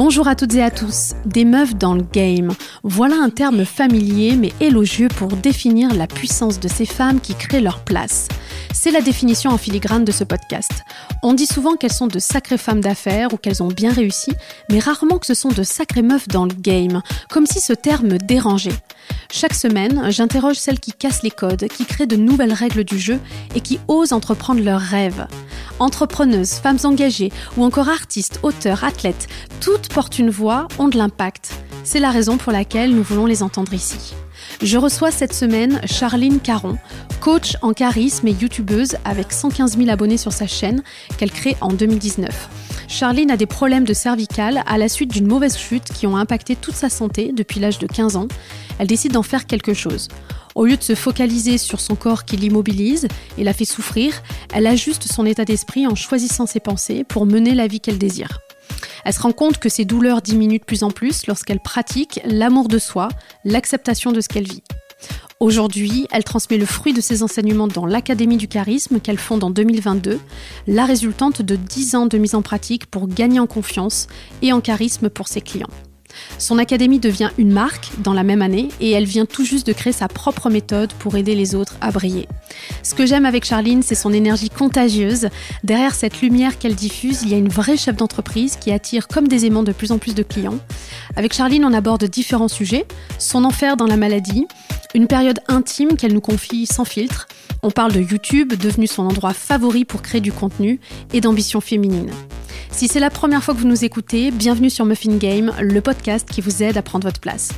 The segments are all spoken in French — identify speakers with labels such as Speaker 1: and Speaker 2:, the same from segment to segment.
Speaker 1: Bonjour à toutes et à tous. Des meufs dans le game. Voilà un terme familier mais élogieux pour définir la puissance de ces femmes qui créent leur place. C'est la définition en filigrane de ce podcast. On dit souvent qu'elles sont de sacrées femmes d'affaires ou qu'elles ont bien réussi, mais rarement que ce sont de sacrées meufs dans le game, comme si ce terme dérangeait. Chaque semaine, j'interroge celles qui cassent les codes, qui créent de nouvelles règles du jeu et qui osent entreprendre leurs rêves. Entrepreneuses, femmes engagées ou encore artistes, auteurs, athlètes, toutes portent une voix, ont de l'impact. C'est la raison pour laquelle nous voulons les entendre ici. Je reçois cette semaine Charline Caron, coach en charisme et youtubeuse avec 115 000 abonnés sur sa chaîne qu'elle crée en 2019. Charline a des problèmes de cervicale à la suite d'une mauvaise chute qui ont impacté toute sa santé depuis l'âge de 15 ans. Elle décide d'en faire quelque chose. Au lieu de se focaliser sur son corps qui l'immobilise et la fait souffrir, elle ajuste son état d'esprit en choisissant ses pensées pour mener la vie qu'elle désire. Elle se rend compte que ses douleurs diminuent de plus en plus lorsqu'elle pratique l'amour de soi, l'acceptation de ce qu'elle vit. Aujourd'hui, elle transmet le fruit de ses enseignements dans l'Académie du charisme qu'elle fonde en 2022, la résultante de 10 ans de mise en pratique pour gagner en confiance et en charisme pour ses clients. Son académie devient une marque dans la même année et elle vient tout juste de créer sa propre méthode pour aider les autres à briller. Ce que j'aime avec Charline, c'est son énergie contagieuse. Derrière cette lumière qu'elle diffuse, il y a une vraie chef d'entreprise qui attire comme des aimants de plus en plus de clients. Avec Charline, on aborde différents sujets, son enfer dans la maladie, une période intime qu'elle nous confie sans filtre. On parle de YouTube, devenu son endroit favori pour créer du contenu, et d'ambition féminine. Si c'est la première fois que vous nous écoutez, bienvenue sur Muffin Game, le podcast qui vous aide à prendre votre place.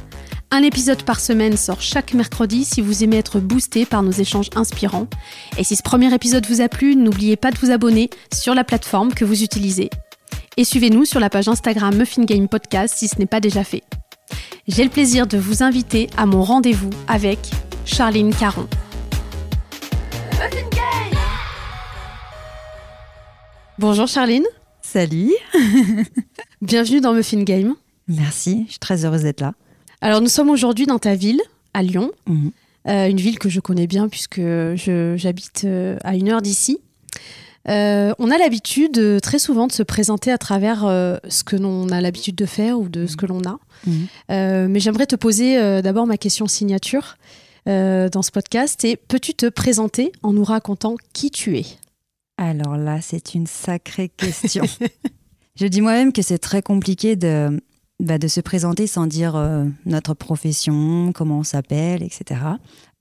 Speaker 1: Un épisode par semaine sort chaque mercredi si vous aimez être boosté par nos échanges inspirants. Et si ce premier épisode vous a plu, n'oubliez pas de vous abonner sur la plateforme que vous utilisez. Et suivez-nous sur la page Instagram Muffin Game Podcast si ce n'est pas déjà fait. J'ai le plaisir de vous inviter à mon rendez-vous avec Charline Caron. Bonjour Charline.
Speaker 2: Salut.
Speaker 1: Bienvenue dans Muffin Game.
Speaker 2: Merci, je suis très heureuse d'être là.
Speaker 1: Alors nous sommes aujourd'hui dans ta ville, à Lyon, mhm. euh, une ville que je connais bien puisque j'habite euh, à une heure d'ici. Euh, on a l'habitude très souvent de se présenter à travers ce que l'on a l'habitude de faire ou de ce que l'on a. Mhm. mais j'aimerais te poser d'abord ma question signature dans ce podcast. Et peux-tu te présenter en nous racontant qui tu es?
Speaker 2: Alors là, c'est une sacrée question. je dis moi-même que c'est très compliqué de, bah, de se présenter sans dire euh, notre profession, comment on s'appelle, etc.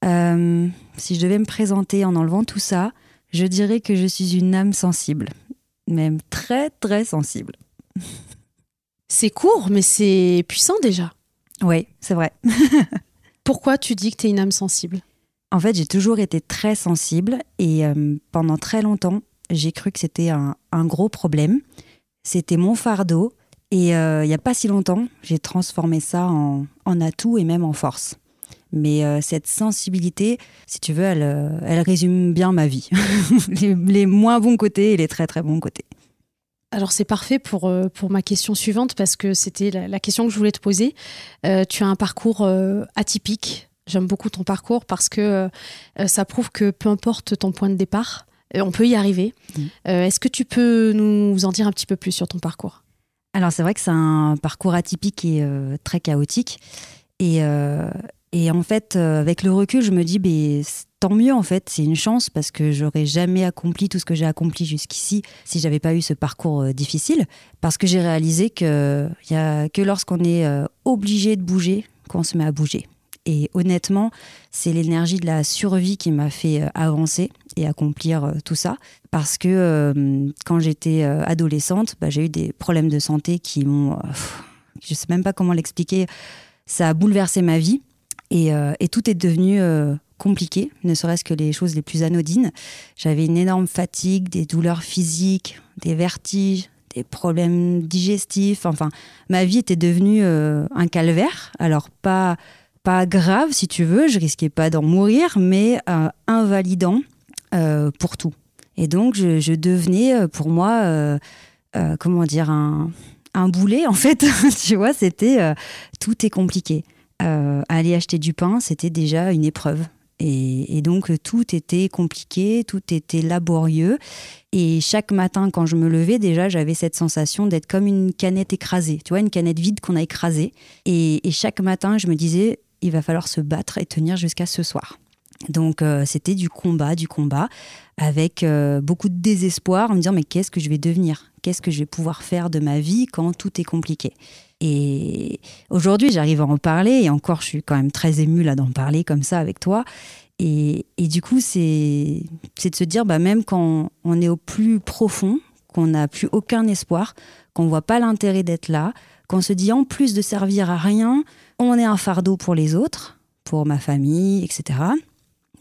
Speaker 2: Euh, si je devais me présenter en enlevant tout ça, je dirais que je suis une âme sensible, même très très sensible.
Speaker 1: C'est court, mais c'est puissant déjà.
Speaker 2: Oui, c'est vrai.
Speaker 1: Pourquoi tu dis que tu es une âme sensible?
Speaker 2: En fait, j'ai toujours été très sensible et euh, pendant très longtemps, j'ai cru que c'était un, gros problème. C'était mon fardeau. Et euh, il n'y a pas si longtemps, j'ai transformé ça en, atout et même en force. Mais euh, cette sensibilité, si tu veux, elle, euh, elle résume bien ma vie. les, moins bons côtés et les très très bons côtés.
Speaker 1: Alors c'est parfait pour, pour ma question suivante parce que c'était la, question que je voulais te poser. tu as un parcours atypique. J'aime beaucoup ton parcours parce que ça prouve que peu importe ton point de départ, on peut y arriver. Mm. Euh, est-ce que tu peux nous en dire un petit peu plus sur ton parcours?
Speaker 2: Alors c'est vrai que c'est un parcours atypique et euh, très chaotique. Et, et, en fait, avec le recul, je me dis, ben, tant mieux en fait, c'est une chance parce que j'aurais jamais accompli tout ce que j'ai accompli jusqu'ici si j'avais pas eu ce parcours difficile. Parce que j'ai réalisé qu'il n'y a que lorsqu'on est obligé de bouger qu'on se met à bouger. Et honnêtement, c'est l'énergie de la survie qui m'a fait euh, avancer accomplir euh, tout ça. Parce que euh, quand j'étais adolescente, bah, j'ai eu des problèmes de santé qui m'ont... je ne sais même pas comment l'expliquer. Ça a bouleversé ma vie. Et, et tout est devenu compliqué, ne serait-ce que les choses les plus anodines. J'avais une énorme fatigue, des douleurs physiques, des vertiges, des problèmes digestifs. Enfin, ma vie était devenue un calvaire. Alors, pas pas grave, si tu veux, je risquais pas d'en mourir, mais euh, invalidant euh, pour tout. Et donc, je, devenais euh, pour moi, comment dire, un, boulet, en fait. tu vois, c'était tout est compliqué. aller acheter du pain, c'était déjà une épreuve. Et, donc tout était compliqué, tout était laborieux. Et chaque matin, quand je me levais, déjà, j'avais cette sensation d'être comme une canette écrasée. Tu vois, une canette vide qu'on a écrasée. Et, chaque matin, je me disais, il va falloir se battre et tenir jusqu'à ce soir. Donc euh, c'était du combat, du combat, avec euh, beaucoup de désespoir, en me disant mais qu'est-ce que je vais devenir? Qu'est-ce que je vais pouvoir faire de ma vie quand tout est compliqué? Et aujourd'hui, j'arrive à en parler, et encore, je suis quand même très émue là d'en parler comme ça avec toi. Et, et du coup, c'est de se dire, bah, même quand on est au plus profond, qu'on n'a plus aucun espoir, qu'on voit pas l'intérêt d'être là, qu'on se dit en plus de servir à rien, on est un fardeau pour les autres, pour ma famille, etc.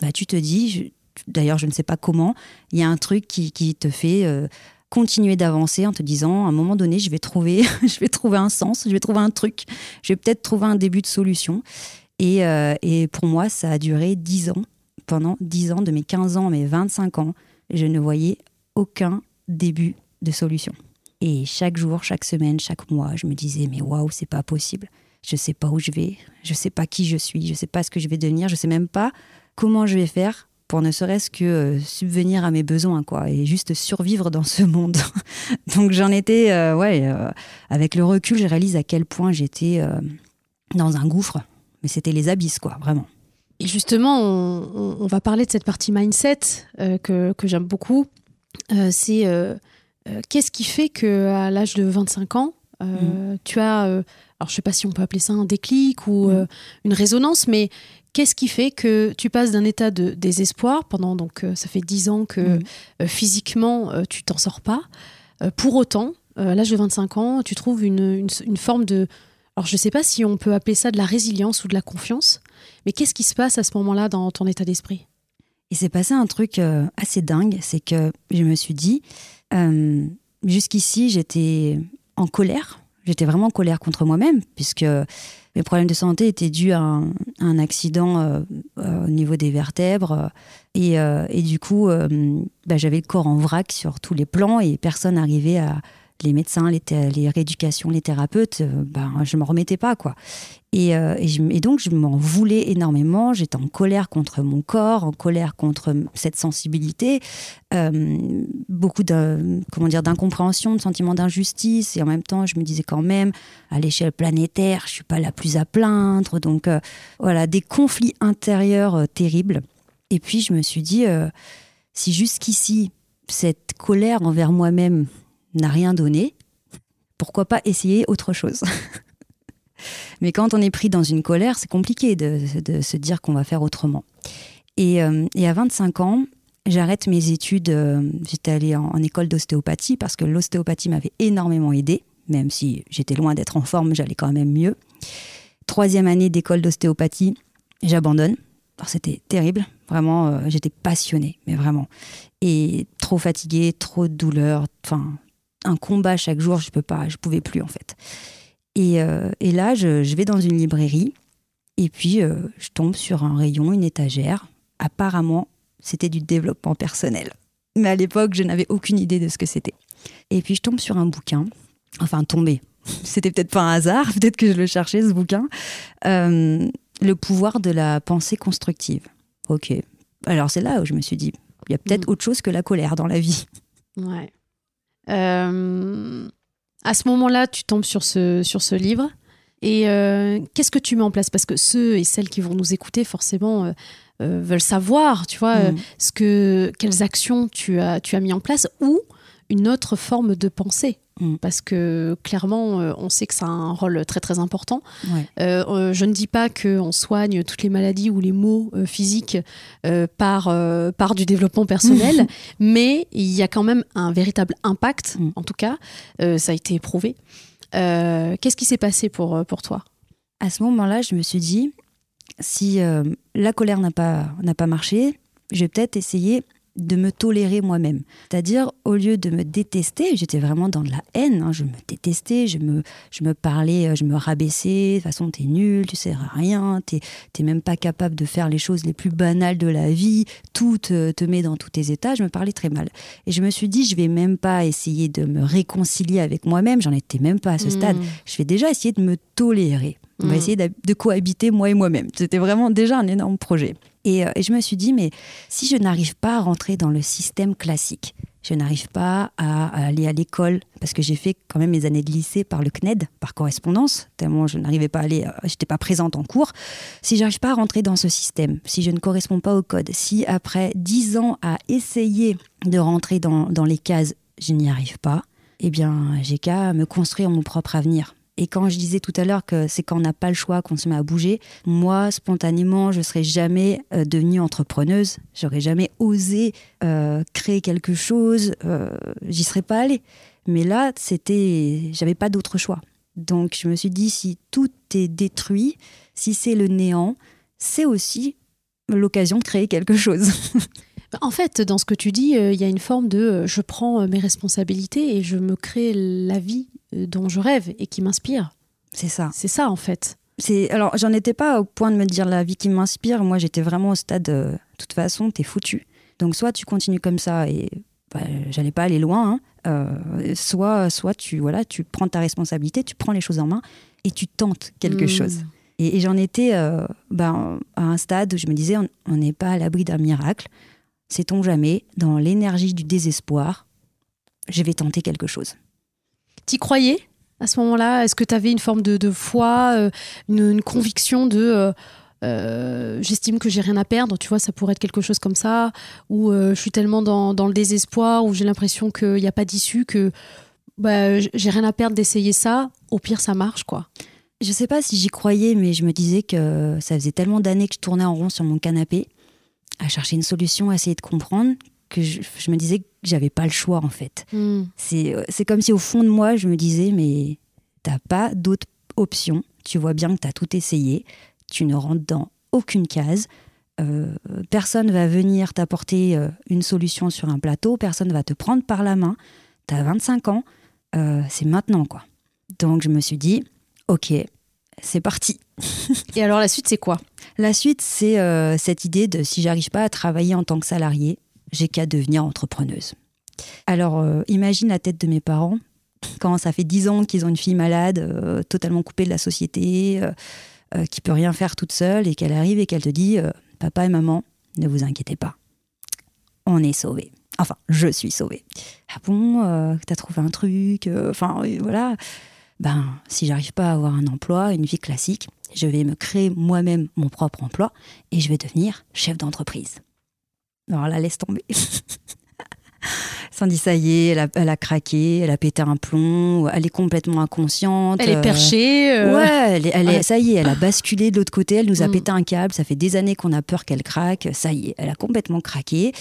Speaker 2: Bah, tu te dis, d'ailleurs, je ne sais pas comment, il y a un truc qui, qui te fait euh, continuer d'avancer en te disant à un moment donné je vais trouver je vais trouver un sens je vais trouver un truc je vais peut-être trouver un début de solution. Et, euh, et pour moi ça a duré 10 ans. Pendant 10 ans de mes 15 ans à mes 25 ans je ne voyais aucun début de solution. Et chaque jour chaque semaine chaque mois je me disais mais waouh c'est pas possible. Je sais pas où je vais. Je sais pas qui je suis. Je sais pas ce que je vais devenir. Je sais même pas comment je vais faire pour ne serait-ce que euh, subvenir à mes besoins, quoi, et juste survivre dans ce monde. Donc j'en étais, euh, ouais, euh, avec le recul, je réalise à quel point j'étais dans un gouffre, mais c'était les abysses, quoi, vraiment.
Speaker 1: Et justement, on, va parler de cette partie mindset que, que j'aime beaucoup. c'est qu'est-ce qui fait que à l'âge de 25 ans, mm. tu as, alors je sais pas si on peut appeler ça un déclic ou mm. une résonance, mais Qu'est-ce qui fait que tu passes d'un état de désespoir pendant donc euh, ça fait dix ans que euh, physiquement euh, tu t'en sors pas. pour autant, à l'âge de 25 ans, tu trouves une, forme de alors je ne sais pas si on peut appeler ça de la résilience ou de la confiance, mais qu'est-ce qui se passe à ce moment-là dans ton état d'esprit?
Speaker 2: Il s'est passé un truc assez dingue, c'est que je me suis dit jusqu'ici j'étais en colère, j'étais vraiment en colère contre moi-même puisque mes problèmes de santé étaient dus à un, accident euh, euh, au niveau des vertèbres. Et, euh, du coup, bah, j'avais le corps en vrac sur tous les plans et personne n'arrivait à, les médecins, les, les rééducations, les thérapeutes, euh, ben, je m'en remettais pas. quoi. Et, euh, et, donc, je m'en voulais énormément. J'étais en colère contre mon corps, en colère contre cette sensibilité. Euh, beaucoup de, d'incompréhension, de sentiment d'injustice. Et en même temps, je me disais quand même, à l'échelle planétaire, je suis pas la plus à plaindre. Donc, voilà, des conflits intérieurs terribles. Et puis, je me suis dit, si jusqu'ici, cette colère envers moi-même n'a rien donné, pourquoi pas essayer autre chose? Mais quand on est pris dans une colère, c'est compliqué de, se dire qu'on va faire autrement. Et, euh, à 25 ans, j'arrête mes études. Euh, j'étais allée en, école d'ostéopathie parce que l'ostéopathie m'avait énormément aidée, même si j'étais loin d'être en forme, j'allais quand même mieux. Troisième année d'école d'ostéopathie, j'abandonne. C'était terrible, vraiment, euh, j'étais passionnée, mais vraiment. Et trop fatiguée, trop de douleur, enfin, un combat chaque jour, je peux pas, je pouvais plus en fait. Et, euh, là, je, vais dans une librairie et puis euh, je tombe sur un rayon, une étagère. Apparemment, c'était du développement personnel. Mais à l'époque, je n'avais aucune idée de ce que c'était. Et puis je tombe sur un bouquin, enfin tomber. C'était peut-être pas un hasard, peut-être que je le cherchais ce bouquin. Euh, le pouvoir de la pensée constructive. Ok. Alors c'est là où je me suis dit, il y a peut-être mm. autre chose que la colère dans la vie.
Speaker 1: Ouais. Euh, à ce moment-là, tu tombes sur ce, sur ce livre. Et euh, qu'est-ce que tu mets en place? Parce que ceux et celles qui vont nous écouter, forcément, euh, veulent savoir, tu vois, mm. ce que, quelles actions tu as, tu as mis en place ou une autre forme de pensée. Mm. Parce que clairement, euh, on sait que ça a un rôle très très important. Euh, euh, je ne dis pas qu'on soigne toutes les maladies ou les maux physiques par, par du développement personnel, mais il y a quand même un véritable impact, mm. en tout cas, ça a été éprouvé. Qu'est-ce qui s'est passé pour, pour toi?
Speaker 2: À ce moment-là, je me suis dit, si la colère n'a pas, n'a pas marché, je vais peut-être essayer de me tolérer moi-même. C'est-à-dire, au lieu de me détester, j'étais vraiment dans de la haine, hein. je me détestais, je me, je me parlais, euh, je me rabaissais, de toute façon, t'es nul, tu sais rien, t'es même pas capable de faire les choses les plus banales de la vie, tout te, met dans tous tes états, je me parlais très mal. Et je me suis dit, je vais même pas essayer de me réconcilier avec moi-même, j'en étais même pas à ce stade, mmh. je vais déjà essayer de me tolérer. On va mmh. essayer de cohabiter moi et moi-même. C'était vraiment déjà un énorme projet. Et, euh, et je me suis dit, mais si je n'arrive pas à rentrer dans le système classique, je n'arrive pas à, aller à l'école parce que j'ai fait quand même mes années de lycée par le CNED, par correspondance, tellement je n'arrivais pas à aller, euh, j'étais pas présente en cours. Si j'arrive pas à rentrer dans ce système, si je ne corresponds pas au code, si après dix ans à essayer de rentrer dans, dans les cases, je n'y arrive pas, eh bien, j'ai qu'à me construire mon propre avenir. Et quand je disais tout à l'heure que c'est quand on n'a pas le choix qu'on se met à bouger, moi, spontanément, je serais jamais euh, devenue entrepreneuse. J'aurais jamais osé euh, créer quelque chose. Euh, J'y serais pas allée. Mais là, c'était, j'avais pas d'autre choix. Donc, je me suis dit, si tout est détruit, si c'est le néant, c'est aussi l'occasion de créer quelque chose.
Speaker 1: En fait, dans ce que tu dis, il y a une forme de je prends mes responsabilités et je me crée la vie dont je rêve et qui m'inspire.
Speaker 2: C'est ça.
Speaker 1: C'est ça en fait.
Speaker 2: C'est alors j'en étais pas au point de me dire la vie qui m'inspire. Moi, j'étais vraiment au stade de toute façon, t'es foutu. Donc soit tu continues comme ça et bah, j'allais pas aller loin. Hein. Euh, soit soit tu voilà, tu prends ta responsabilité, tu prends les choses en main et tu tentes quelque hmm. chose. Et, j'en étais euh, ben, à un stade où je me disais on n'est pas à l'abri d'un miracle. Sait-on jamais dans l'énergie du désespoir, je vais tenter quelque chose.
Speaker 1: T'y croyais à ce moment-là? Est-ce que tu avais une forme de, foi, euh, une, conviction de euh, euh, j'estime que j'ai rien à perdre, tu vois, ça pourrait être quelque chose comme ça, ou je suis tellement dans, le désespoir, ou j'ai l'impression qu'il n'y a pas d'issue, que bah, j'ai rien à perdre d'essayer ça, au pire ça marche, quoi.
Speaker 2: Je sais pas si j'y croyais, mais je me disais que ça faisait tellement d'années que je tournais en rond sur mon canapé, à chercher une solution, à essayer de comprendre, que je, me disais que j'avais pas le choix en fait. Hmm. Euh, c'est comme si au fond de moi, je me disais, mais t'as pas d'autre option. Tu vois bien que tu as tout essayé. Tu ne rentres dans aucune case. Euh, personne va venir t'apporter euh, une solution sur un plateau. Personne va te prendre par la main. Tu as 25 ans. c'est maintenant quoi. Donc je me suis dit, ok, c'est parti.
Speaker 1: Et alors la suite, c'est quoi?
Speaker 2: La suite, c'est cette idée de si j'arrive pas à travailler en tant que salarié, j'ai qu'à devenir entrepreneuse. Alors, euh, imagine la tête de mes parents quand ça fait dix ans qu'ils ont une fille malade, euh, totalement coupée de la société, euh, qui peut rien faire toute seule, et qu'elle arrive et qu'elle te dit Papa et maman, ne vous inquiétez pas, on est sauvés. Enfin, je suis sauvée. Ah bon, t'as trouvé un truc Enfin, voilà. Ben, si j'arrive pas à avoir un emploi, une vie classique, je vais me créer moi-même mon propre emploi et je vais devenir chef d'entreprise. Alors là, laisse tomber. Sandy, ça y est, elle a, craqué, elle a pété un plomb, elle est complètement inconsciente.
Speaker 1: Elle est perchée.
Speaker 2: Euh. Ouais, elle, ça y est, elle a basculé de l'autre côté, elle nous a mm. pété un câble, ça fait des années qu'on a peur qu'elle craque, ça y est, elle a complètement craqué.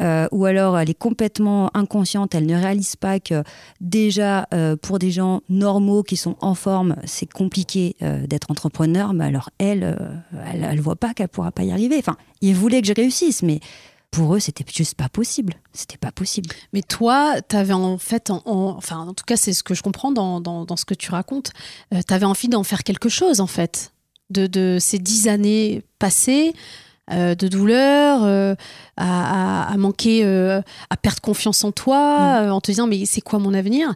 Speaker 2: Euh, ou alors elle est complètement inconsciente, elle ne réalise pas que déjà euh, pour des gens normaux qui sont en forme, c'est compliqué d'être entrepreneur, mais alors elle, elle, elle voit pas qu'elle pourra pas y arriver. Enfin, il voulait que je réussisse, mais pour eux, c'était juste pas possible. C'était pas possible.
Speaker 1: Mais toi, tu avais en fait, en, enfin, en tout cas, c'est ce que je comprends dans, dans, ce que tu racontes. Euh, tu avais envie d'en faire quelque chose, en fait, de, de ces dix années passées. Euh, de douleur, euh, à, à, manquer, à perdre confiance en toi, mm. en te disant mais c'est quoi mon avenir?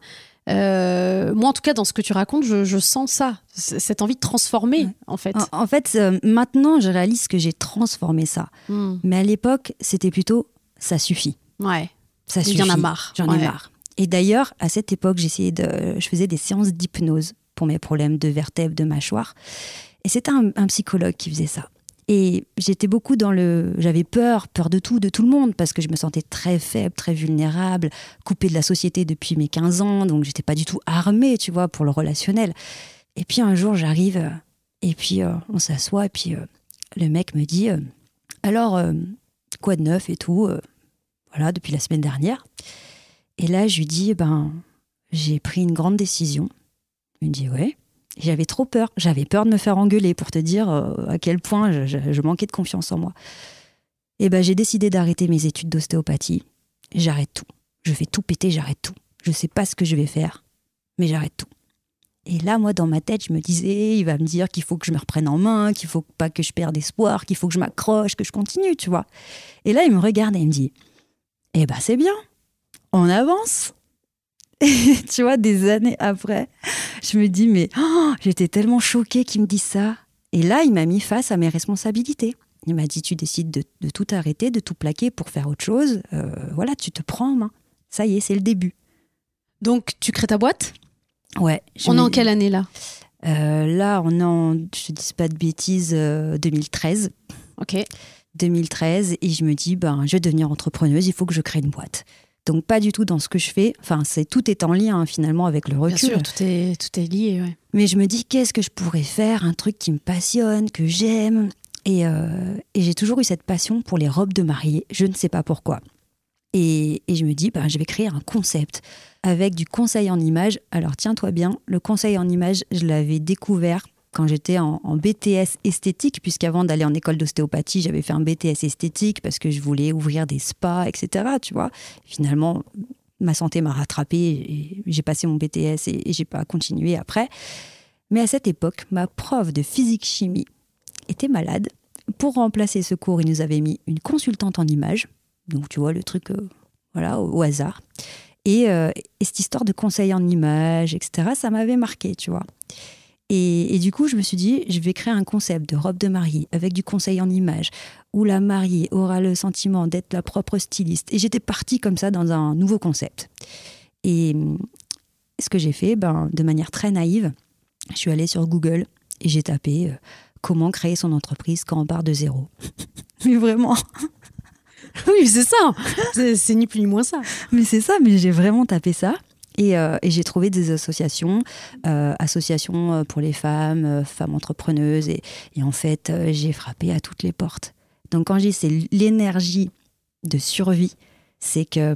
Speaker 1: Euh, moi, en tout cas, dans ce que tu racontes, je, sens ça, cette envie de transformer, en fait.
Speaker 2: En, fait, euh, maintenant, je réalise que j'ai transformé ça. Hmm. Mais à l'époque, c'était plutôt ça suffit.
Speaker 1: Ouais.
Speaker 2: Ça suffit.
Speaker 1: J'en ai marre.
Speaker 2: J'en ai marre. Et d'ailleurs, à cette époque, j'essayais de, je faisais des séances d'hypnose pour mes problèmes de vertèbres, de mâchoire. Et c'était un psychologue qui faisait ça. Et j'étais beaucoup dans le. J'avais peur, peur de tout, de tout le monde, parce que je me sentais très faible, très vulnérable, coupée de la société depuis mes 15 ans, donc j'étais pas du tout armée, tu vois, pour le relationnel. Et puis un jour, j'arrive, euh, et puis euh, on s'assoit, et puis euh, le mec me dit Alors, quoi de neuf et tout Voilà, depuis la semaine dernière. Et là, je lui dis Ben, j'ai pris une grande décision. Il me dit Ouais. J'avais trop peur. J'avais peur de me faire engueuler pour te dire euh, à quel point je, manquais de confiance en moi. Et ben j'ai décidé d'arrêter mes études d'ostéopathie. J'arrête tout. Je fais tout péter, j'arrête tout. Je sais pas ce que je vais faire, mais j'arrête tout. Et là, moi, dans ma tête, je me disais, il va me dire qu'il faut que je me reprenne en main, qu'il faut pas que je perde espoir, qu'il faut que je m'accroche, que je continue, tu vois. Et là, il me regarde et il me dit, eh ben, c'est bien, on avance. tu vois, des années après, je me dis, mais oh, j'étais tellement choquée qu'il me dise ça. Et là, il m'a mis face à mes responsabilités. Il m'a dit, tu décides de, tout arrêter, de tout plaquer pour faire autre chose. Euh, voilà, tu te prends en main. Ça y est, c'est le début.
Speaker 1: Donc, tu crées ta boîte?
Speaker 2: Ouais.
Speaker 1: On est en quelle année là?
Speaker 2: Euh, Là, on est en, je ne dis pas de bêtises, 2013.
Speaker 1: Ok.
Speaker 2: 2013, et je me dis, ben, je vais devenir entrepreneuse, il faut que je crée une boîte. Donc pas du tout dans ce que je fais. Enfin, c'est tout est en lien hein, finalement avec le recul.
Speaker 1: Bien sûr, tout est tout est lié. Ouais.
Speaker 2: Mais je me dis qu'est-ce que je pourrais faire, un truc qui me passionne, que j'aime. Et, euh, et j'ai toujours eu cette passion pour les robes de mariée. Je ne sais pas pourquoi. Et, et je me dis, ben, je vais créer un concept avec du conseil en image. Alors tiens-toi bien, le conseil en image, je l'avais découvert quand j'étais en, BTS esthétique, puisqu'avant d'aller en école d'ostéopathie, j'avais fait un BTS esthétique parce que je voulais ouvrir des spas, etc. Tu vois. Finalement, ma santé m'a rattrapé et j'ai passé mon BTS et, et j'ai pas continué après. Mais à cette époque, ma prof de physique-chimie était malade. Pour remplacer ce cours, il nous avait mis une consultante en images. Donc, tu vois, le truc, euh, voilà, au, hasard. Et, euh, et, cette histoire de conseil en images, etc., ça m'avait marqué, tu vois. Et, du coup, je me suis dit, je vais créer un concept de robe de mariée avec du conseil en image, où la mariée aura le sentiment d'être la propre styliste. Et j'étais partie comme ça dans un nouveau concept. Et ce que j'ai fait, ben, de manière très naïve, je suis allée sur Google et j'ai tapé euh, comment créer son entreprise quand on part de zéro. mais vraiment.
Speaker 1: oui, c'est ça. C'est ni plus ni moins ça.
Speaker 2: Mais c'est ça, mais j'ai vraiment tapé ça. Euh, et, j'ai trouvé des associations, euh, associations euh, pour les femmes, femmes entrepreneuses. Et, en fait, j'ai frappé à toutes les portes. Donc quand dis c'est l'énergie de survie, c'est que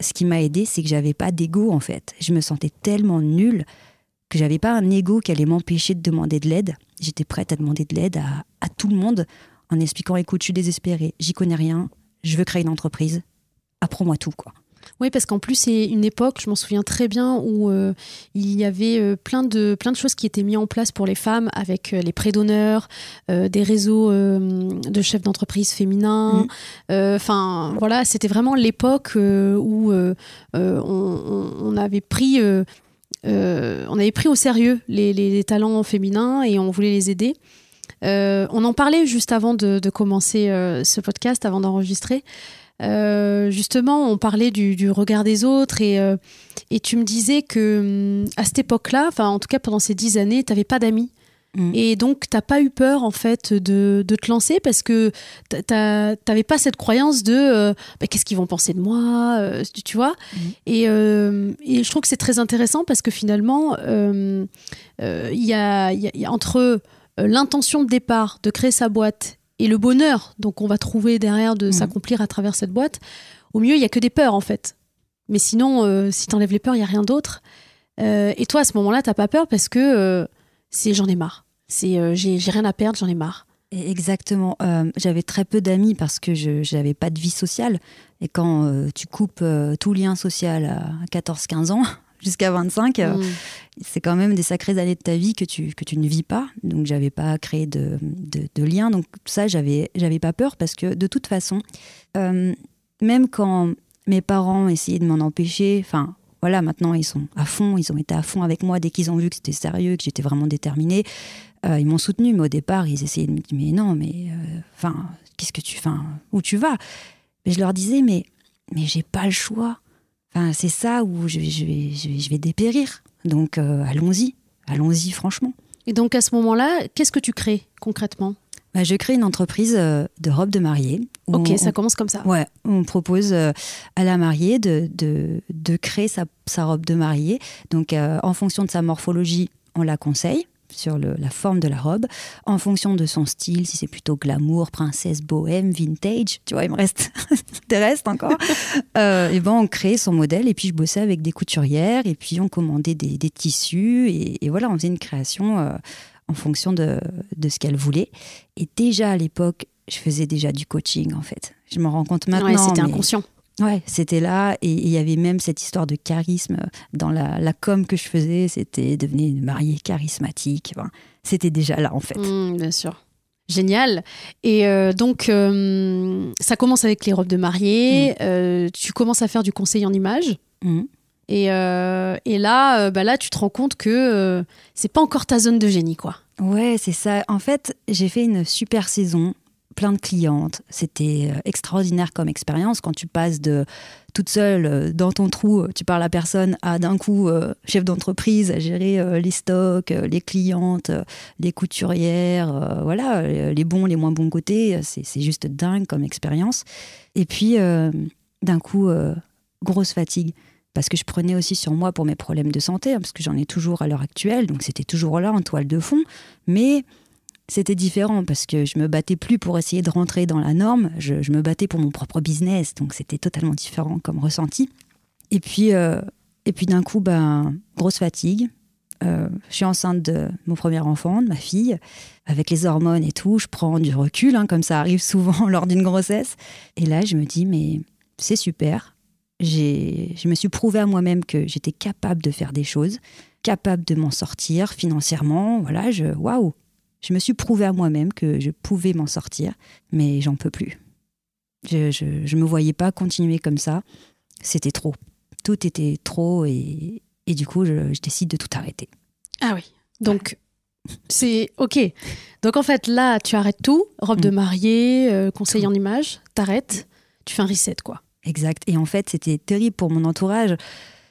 Speaker 2: ce qui m'a aidé, c'est que j'avais pas d'ego en fait. Je me sentais tellement nulle que j'avais pas un ego qui allait m'empêcher de demander de l'aide. J'étais prête à demander de l'aide à, à, tout le monde en expliquant écoute, je suis désespérée, j'y connais rien, je veux créer une entreprise, apprends-moi tout quoi.
Speaker 1: Oui, parce qu'en plus, c'est une époque, je m'en souviens très bien, où euh, il y avait euh, plein, de, plein de choses qui étaient mises en place pour les femmes, avec euh, les prêts d'honneur, des réseaux de chefs d'entreprise féminins. Enfin, voilà, c'était vraiment l'époque où on, avait pris... on avait pris au sérieux les, les, talents féminins et on voulait les aider. on en parlait juste avant de, de commencer ce podcast, avant d'enregistrer. Euh, justement, on parlait du, regard des autres et, euh, et tu me disais que hum, à cette époque-là, enfin en tout cas pendant ces dix années, tu n'avais pas d'amis. Mm. Et donc, tu n'as pas eu peur, en fait, de, de te lancer parce que tu n'avais pas cette croyance de euh, bah, qu'est-ce qu'ils vont penser de moi, tu vois. Mm. Et, et, je trouve que c'est très intéressant parce que finalement, il y, a, entre l'intention de départ de créer sa boîte et le bonheur donc on va trouver derrière de mmh. s'accomplir à travers cette boîte, au mieux il y a que des peurs en fait. Mais sinon, euh, si tu enlèves les peurs, il y a rien d'autre. Euh, et toi, à ce moment-là, t'as pas peur parce que euh, c'est j'en ai marre. C'est j'ai rien à perdre, j'en ai marre.
Speaker 2: Exactement. J'avais très peu d'amis parce que je n'avais pas de vie sociale. Et quand tu coupes tout lien social à 14-15 ans, jusqu'à 25, euh, mm. c'est quand même des sacrées années de ta vie que tu, que tu ne vis pas. Donc, j'avais pas créé de, de, lien. Donc, ça, j'avais, j'avais pas peur parce que de toute façon, euh, même quand mes parents essayaient de m'en empêcher, enfin, voilà, maintenant ils sont à fond, ils ont été à fond avec moi dès qu'ils ont vu que c'était sérieux, que j'étais vraiment déterminée. Euh, ils m'ont soutenu, mais au départ, ils essayaient de me dire Mais non, mais enfin, qu'est-ce que tu fais Où tu vas? Mais je leur disais Mais, mais j'ai pas le choix c'est ça où je vais, je vais, je vais, dépérir. Donc euh, allons-y, allons-y franchement.
Speaker 1: Et donc à ce moment-là, qu'est-ce que tu crées concrètement?
Speaker 2: Bah, Je crée une entreprise euh, de robes de mariée.
Speaker 1: Ok, ça commence comme ça.
Speaker 2: Ouais, on propose euh, à la mariée de, de, de créer sa, sa, robe de mariée. Donc en fonction de sa morphologie, on la conseille sur la forme de la robe, en fonction de son style, si c'est plutôt glamour, princesse, bohème, vintage, tu vois, il me reste des restes encore. Euh, et ben on crée son modèle et puis je bossais avec des couturières et puis on commandait des, tissus et, voilà, on faisait une création euh, en fonction de, de ce qu'elle voulait. Et déjà à l'époque, je faisais déjà du coaching en fait. Je me rends compte maintenant. Ouais,
Speaker 1: c'était inconscient.
Speaker 2: Ouais, c'était là et il y avait même cette histoire de charisme dans la, la com que je faisais. C'était devenir une mariée charismatique. c'était déjà là en fait.
Speaker 1: Mmh, bien sûr. Génial. Et euh, donc, euh, ça commence avec les robes de mariée. Mmh. Euh, tu commences à faire du conseil en images. Mmh. Et, et, là, bah là, tu te rends compte que c'est pas encore ta zone de génie, quoi.
Speaker 2: Ouais, c'est ça. En fait, j'ai fait une super saison plein de clientes. C'était euh, extraordinaire comme expérience quand tu passes de toute seule euh, dans ton trou, tu parles à personne, à d'un coup chef d'entreprise, à gérer les stocks, les clientes, les couturières, voilà, les bons, les moins bons côtés. C'est juste dingue comme expérience. Et puis, d'un coup, grosse fatigue parce que je prenais aussi sur moi pour mes problèmes de santé, hein, parce que j'en ai toujours à l'heure actuelle, donc c'était toujours là en toile de fond. Mais c'était différent parce que je me battais plus pour essayer de rentrer dans la norme, je, me battais pour mon propre business, donc c'était totalement différent comme ressenti. Et puis, euh, et puis d'un coup, ben, grosse fatigue. Euh, je suis enceinte de mon premier enfant, de ma fille, avec les hormones et tout. Je prends du recul, hein, comme ça arrive souvent lors d'une grossesse. Et là, je me dis, mais c'est super. Je me suis prouvé à moi-même que j'étais capable de faire des choses, capable de m'en sortir financièrement. Voilà, je, waouh, je me suis prouvé à moi-même que je pouvais m'en sortir, mais j'en peux plus. Je ne me voyais pas continuer comme ça. C'était trop. Tout était trop et, et du coup, je, décide de tout arrêter.
Speaker 1: Ah oui. Donc, c'est OK. Donc, en fait, là, tu arrêtes tout. Robe de mm. mariée, euh, conseil en image, t'arrêtes. Tu fais un reset, quoi.
Speaker 2: Exact. Et en fait, c'était terrible pour mon entourage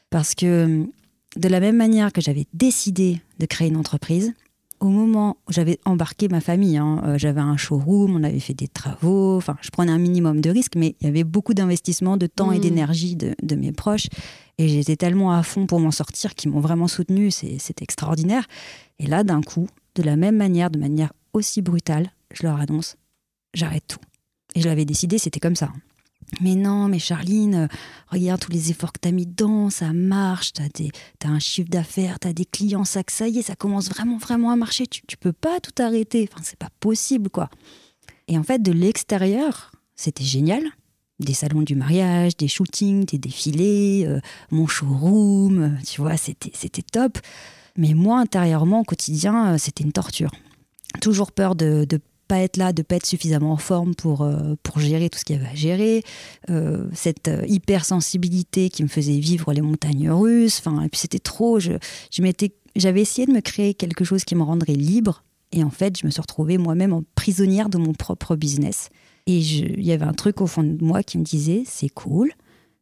Speaker 2: parce que de la même manière que j'avais décidé de créer une entreprise, au moment où j'avais embarqué ma famille, hein, euh, j'avais un showroom, on avait fait des travaux, enfin, je prenais un minimum de risques, mais il y avait beaucoup d'investissement, de temps et mmh. d'énergie de, mes proches. Et j'étais tellement à fond pour m'en sortir qu'ils m'ont vraiment soutenu, c'est extraordinaire. Et là, d'un coup, de la même manière, de manière aussi brutale, je leur annonce, j'arrête tout. Et je l'avais décidé, c'était comme ça. Mais non, mais Charline, euh, regarde tous les efforts que tu as mis dedans, ça marche, tu as, un chiffre d'affaires, tu as des clients, ça, ça y est, ça commence vraiment, vraiment à marcher. Tu, tu peux pas tout arrêter. Enfin, c'est pas possible, quoi. Et en fait, de l'extérieur, c'était génial. Des salons du mariage, des shootings, des défilés, euh, mon showroom, euh, tu vois, c'était, top. Mais moi, intérieurement, au quotidien, c'était une torture. Toujours peur de, de pas être là, de pas être suffisamment en forme pour, euh, pour gérer tout ce qu'il y avait à gérer, euh, cette euh, hypersensibilité qui me faisait vivre les montagnes russes, enfin, et puis c'était trop, je, je m'étais, j'avais essayé de me créer quelque chose qui me rendrait libre, et en fait, je me suis retrouvée moi-même en prisonnière de mon propre business. Et il y avait un truc au fond de moi qui me disait, c'est cool,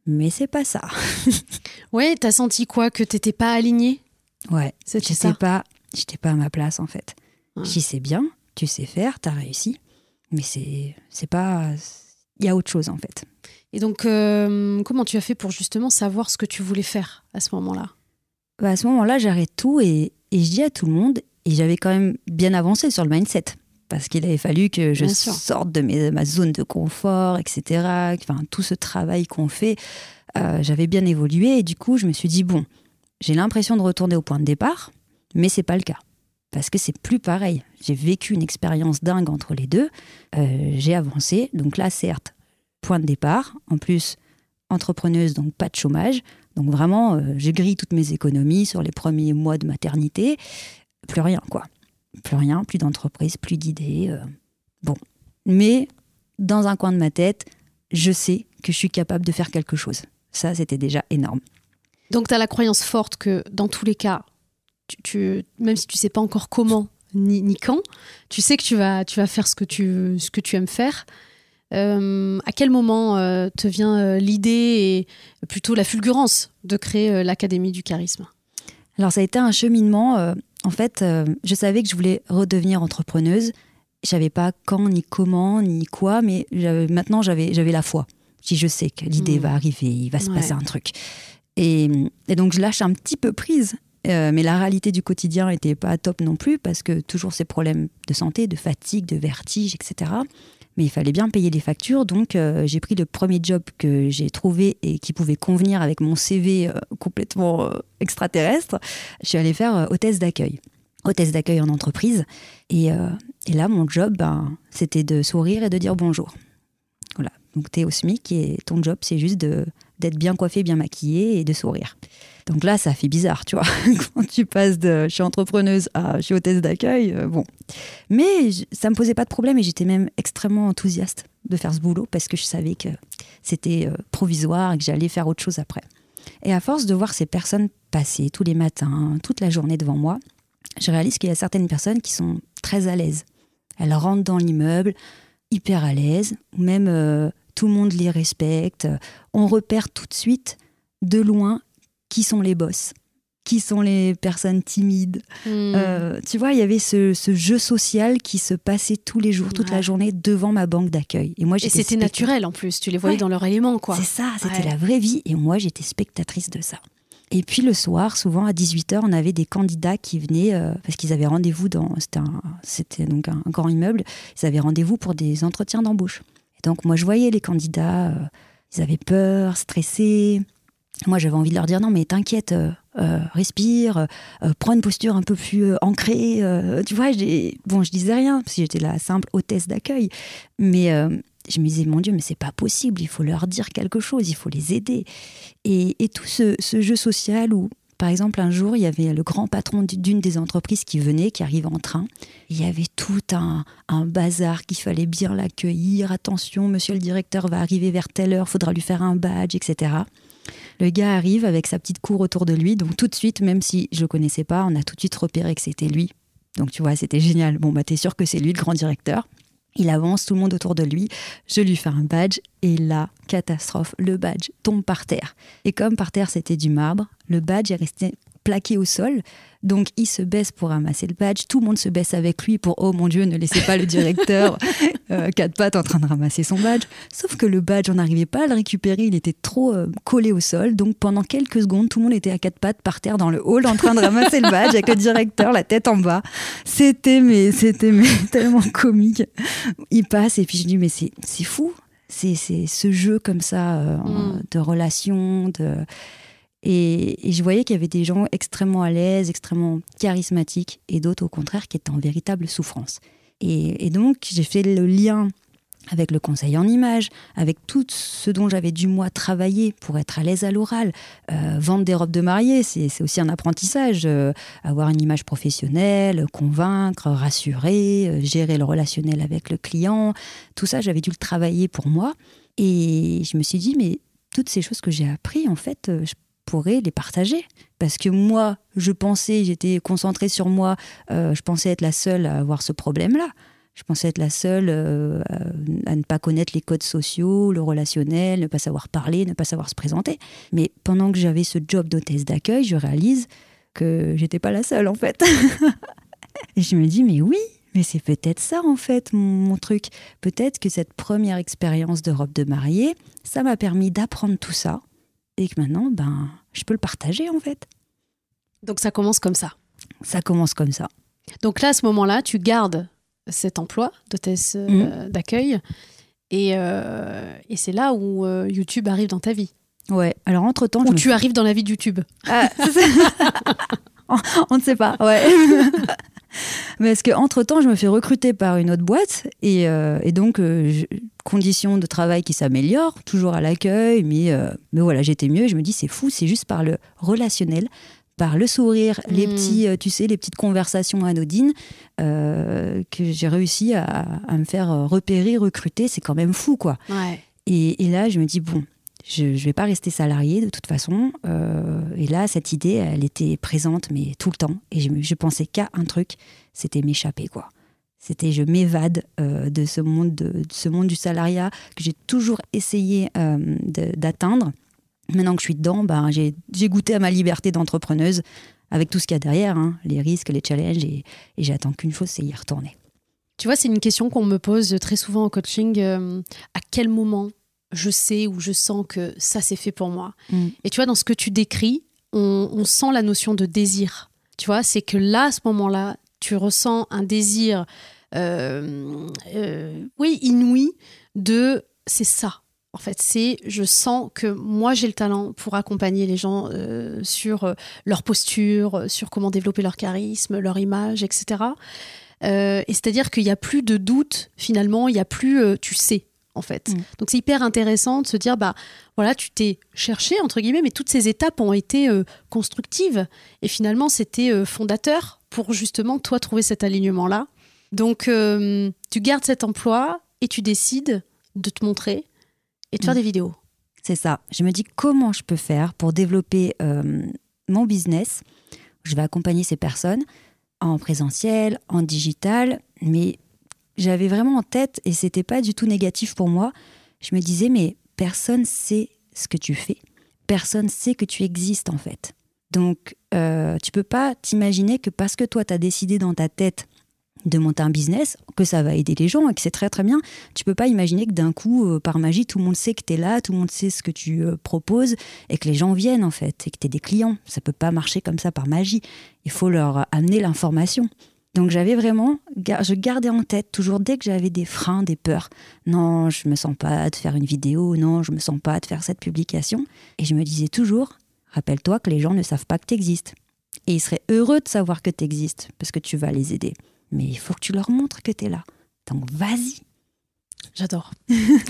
Speaker 2: mais c'est pas ça.
Speaker 1: ouais, t'as senti quoi Que t'étais pas alignée?
Speaker 2: Ouais, j'étais pas, j'étais pas à ma place en fait. J'y sais bien, tu sais faire, tu as réussi. Mais c'est, c'est pas. Il y a autre chose en fait.
Speaker 1: Et donc, euh, comment tu as fait pour justement savoir ce que tu voulais faire à ce moment-là?
Speaker 2: Bah À ce moment-là, j'arrête tout et, et, je dis à tout le monde, et j'avais quand même bien avancé sur le mindset, parce qu'il avait fallu que je sorte de, mes, ma zone de confort, etc. Enfin, tout ce travail qu'on fait, euh, j'avais bien évolué, et du coup, je me suis dit, bon, j'ai l'impression de retourner au point de départ, mais c'est pas le cas parce que c'est plus pareil. J'ai vécu une expérience dingue entre les deux. Euh, j'ai avancé. Donc là, certes, point de départ. En plus, entrepreneuse, donc pas de chômage. Donc vraiment, euh, j'ai grillé toutes mes économies sur les premiers mois de maternité. Plus rien, quoi. Plus rien, plus d'entreprise, plus d'idées. Euh, bon. Mais dans un coin de ma tête, je sais que je suis capable de faire quelque chose. Ça, c'était déjà énorme.
Speaker 1: Donc, tu as la croyance forte que dans tous les cas, tu, même si tu sais pas encore comment ni, ni, quand, tu sais que tu vas, tu vas faire ce que tu, ce que tu aimes faire. Euh, à quel moment euh, te vient euh, l'idée et plutôt la fulgurance de créer l'Académie du charisme?
Speaker 2: Alors ça a été un cheminement. en fait, je savais que je voulais redevenir entrepreneuse. Je savais pas quand, ni comment, ni quoi, mais maintenant j'avais la foi. Si je sais que l'idée hmm. va arriver, il va se passer un truc. Et, et, donc je lâche un petit peu prise euh, mais la réalité du quotidien n'était pas top non plus parce que toujours ces problèmes de santé, de fatigue, de vertige, etc. Mais il fallait bien payer les factures, donc euh, j'ai pris le premier job que j'ai trouvé et qui pouvait convenir avec mon CV euh, complètement extraterrestre. Je suis allée faire hôtesse d'accueil, hôtesse d'accueil en entreprise. Et, là, mon job, ben, c'était de sourire et de dire bonjour. Donc tu es au SMIC et ton job, c'est juste d'être bien coiffé, bien maquillé et de sourire. Donc là, ça fait bizarre, tu vois, quand tu passes de je suis entrepreneuse à je suis hôtesse d'accueil, euh, bon. Mais ça me posait pas de problème et j'étais même extrêmement enthousiaste de faire ce boulot parce que je savais que c'était euh, provisoire et que j'allais faire autre chose après. Et à force de voir ces personnes passer tous les matins, toute la journée devant moi, je réalise qu'il y a certaines personnes qui sont très à l'aise. Elles rentrent dans l'immeuble, hyper à l'aise, même euh, tout le monde les respecte. On repère tout de suite, de loin, qui sont les boss qui sont les personnes timides.
Speaker 1: Hmm.
Speaker 2: Euh, tu vois, il y avait ce, ce jeu social qui se passait tous les jours, toute
Speaker 1: Ouais.
Speaker 2: la journée devant ma banque d'accueil. Et moi,
Speaker 1: Et c'était naturel en plus, tu les voyais
Speaker 2: Ouais.
Speaker 1: dans leur élément, quoi.
Speaker 2: C'est ça, c'était
Speaker 1: Ouais.
Speaker 2: la vraie vie. Et moi, j'étais spectatrice de ça. Et puis le soir, souvent à 18h, on avait des candidats qui venaient, euh, parce qu'ils avaient rendez-vous dans. C'était, un- c'était donc un grand immeuble, ils avaient rendez-vous pour des entretiens d'embauche. Donc, moi, je voyais les candidats, euh, ils avaient peur, stressés. Moi, j'avais envie de leur dire non, mais t'inquiète, euh, euh, respire, prends une posture un peu plus ancrée. tu vois, bon, je disais rien, parce que j'étais la simple hôtesse d'accueil. Mais je me disais, mon Dieu, mais c'est pas possible, il faut leur dire quelque chose, il faut les aider. Et, et tout ce, ce jeu social où, par exemple, un jour, il y avait le grand patron d'une des entreprises qui venait, qui arrivait en train. Il y avait tout un, bazar qu'il fallait bien l'accueillir. Attention, monsieur le directeur va arriver vers telle heure, faudra lui faire un badge, etc. Le gars arrive avec sa petite cour autour de lui. Donc tout de suite, même si je le connaissais pas, on a tout de suite repéré que c'était lui. Donc tu vois, c'était génial. Bon, bah t'es sûr que c'est lui le grand directeur. Il avance, tout le monde autour de lui. Je lui fais un badge et là, catastrophe, le badge tombe par terre. Et comme par terre c'était du marbre, le badge est resté plaqué au sol. Donc il se baisse pour ramasser le badge. Tout le monde se baisse avec lui pour oh mon Dieu, ne laissez pas le directeur euh, quatre pattes en train de ramasser son badge. Sauf que le badge, on n'arrivait pas à le récupérer. Il était trop euh, collé au sol. Donc pendant quelques secondes, tout le monde était à quatre pattes par terre dans le hall en train de ramasser le badge avec le directeur la tête en bas. C'était mais c'était mais tellement comique. Il passe et puis je dis mais c'est c'est fou. C'est c'est ce jeu comme ça euh,
Speaker 1: Mm.
Speaker 2: de relations de et, je voyais qu'il y avait des gens extrêmement à l'aise, extrêmement charismatiques, et d'autres au contraire qui étaient en véritable souffrance. Et, donc j'ai fait le lien avec le conseil en images, avec tout ce dont j'avais dû moi travailler pour être à l'aise à l'oral. Euh, vendre des robes de mariée, c'est aussi un apprentissage. Euh, avoir une image professionnelle, convaincre, rassurer, euh, gérer le relationnel avec le client, tout ça, j'avais dû le travailler pour moi. Et je me suis dit, mais toutes ces choses que j'ai appris, en fait, je pourrais les partager. Parce que moi, je pensais, j'étais concentrée sur moi, euh, je pensais être la seule à avoir ce problème-là. Je pensais être la seule euh, à, ne pas connaître les codes sociaux, le relationnel, ne pas savoir parler, ne pas savoir se présenter. Mais pendant que j'avais ce job d'hôtesse d'accueil, je réalise que j'étais pas la seule en fait. Et je me dis, mais oui, mais c'est peut-être ça en fait mon, mon truc. Peut-être que cette première expérience de robe de mariée, ça m'a permis d'apprendre tout ça et que maintenant, ben, je peux le partager en fait.
Speaker 1: Donc ça commence comme ça.
Speaker 2: Ça commence comme ça.
Speaker 1: Donc là, à ce moment-là, tu gardes cet emploi d'hôtesse euh, d'accueil. Et, euh, et c'est là où euh, YouTube arrive dans ta vie.
Speaker 2: Ouais. Alors entre temps,
Speaker 1: Où tu arrives dans la vie de YouTube.
Speaker 2: Ah, on, on ne sait pas, ouais. Parce qu'entre temps, je me fais recruter par une autre boîte et, euh, et donc euh, je- conditions de travail qui s'améliorent, toujours à l'accueil, mais, euh, mais voilà, j'étais mieux. Je me dis, c'est fou, c'est juste par le relationnel, par le sourire, les
Speaker 1: Mm.
Speaker 2: petits, euh, tu sais, les petites conversations anodines euh, que j'ai réussi à, à me faire repérer, recruter. C'est quand même fou, quoi.
Speaker 1: Ouais.
Speaker 2: Et, et là, je me dis, bon, je ne vais pas rester salarié de toute façon. Euh, et là, cette idée, elle était présente, mais tout le temps. Et je, je pensais qu'à un truc, c'était m'échapper, quoi. C'était je m'évade euh, de, ce monde de, de ce monde du salariat que j'ai toujours essayé euh, d'atteindre. Maintenant que je suis dedans, ben, j'ai goûté à ma liberté d'entrepreneuse avec tout ce qu'il y a derrière, hein, les risques, les challenges. Et, et j'attends qu'une chose, c'est y retourner.
Speaker 1: Tu vois, c'est une question qu'on me pose très souvent en coaching. euh, à quel moment je sais ou je sens que ça c'est fait pour moi?
Speaker 2: Mm.
Speaker 1: Et tu vois, dans ce que tu décris, on, on sent la notion de désir. Tu vois, c'est que là, à ce moment-là, tu ressens un désir, euh, euh, oui, inouï, de c'est ça. En fait, c'est je sens que moi j'ai le talent pour accompagner les gens euh, sur leur posture, sur comment développer leur charisme, leur image, etc. Et c'est-à-dire qu'il n'y a plus de doute finalement, il n'y a plus, tu sais en fait.
Speaker 2: Mm.
Speaker 1: Donc c'est hyper intéressant de se dire bah voilà, tu t'es cherché entre guillemets, mais toutes ces étapes ont été constructives et finalement c'était fondateur pour justement toi trouver cet alignement là. Donc euh, tu gardes cet emploi et tu décides de te montrer et de faire
Speaker 2: Mm.
Speaker 1: des vidéos.
Speaker 2: C'est ça. Je me dis comment je peux faire pour développer euh, mon business? Je vais accompagner ces personnes en présentiel, en digital, mais j'avais vraiment en tête, et c'était pas du tout négatif pour moi, je me disais, mais personne sait ce que tu fais. Personne sait que tu existes en fait. Donc, euh, tu peux pas t'imaginer que parce que toi, tu as décidé dans ta tête de monter un business, que ça va aider les gens et que c'est très très bien, tu peux pas imaginer que d'un coup, euh, par magie, tout le monde sait que tu es là, tout le monde sait ce que tu euh, proposes et que les gens viennent en fait et que tu es des clients. Ça peut pas marcher comme ça par magie. Il faut leur amener l'information. Donc j'avais vraiment, je gardais en tête toujours dès que j'avais des freins, des peurs. Non, je me sens pas de faire une vidéo, non, je me sens pas de faire cette publication. Et je me disais toujours, rappelle-toi que les gens ne savent pas que tu existes. Et ils seraient heureux de savoir que tu existes parce que tu vas les aider. Mais il faut que tu leur montres que tu es là. Donc vas-y.
Speaker 1: J'adore.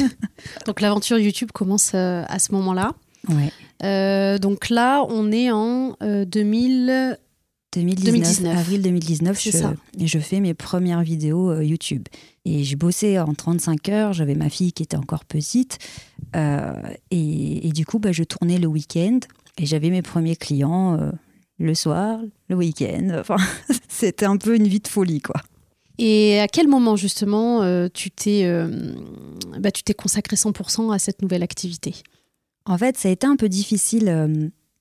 Speaker 1: donc l'aventure YouTube commence euh, à ce moment-là.
Speaker 2: Ouais.
Speaker 1: Euh, donc là, on est en 2000. Euh,
Speaker 2: 2019, avril 2019, je,
Speaker 1: ça.
Speaker 2: et je fais mes premières vidéos YouTube. Et j'ai bossé en 35 heures, j'avais ma fille qui était encore petite, euh, et, du coup, bah, je tournais le week-end, et j'avais mes premiers clients euh, le soir, le week-end. Enfin, c'était un peu une vie de folie, quoi.
Speaker 1: Et à quel moment, justement, tu t'es bah, tu t'es consacré 100% à cette nouvelle activité?
Speaker 2: En fait, ça a été un peu difficile,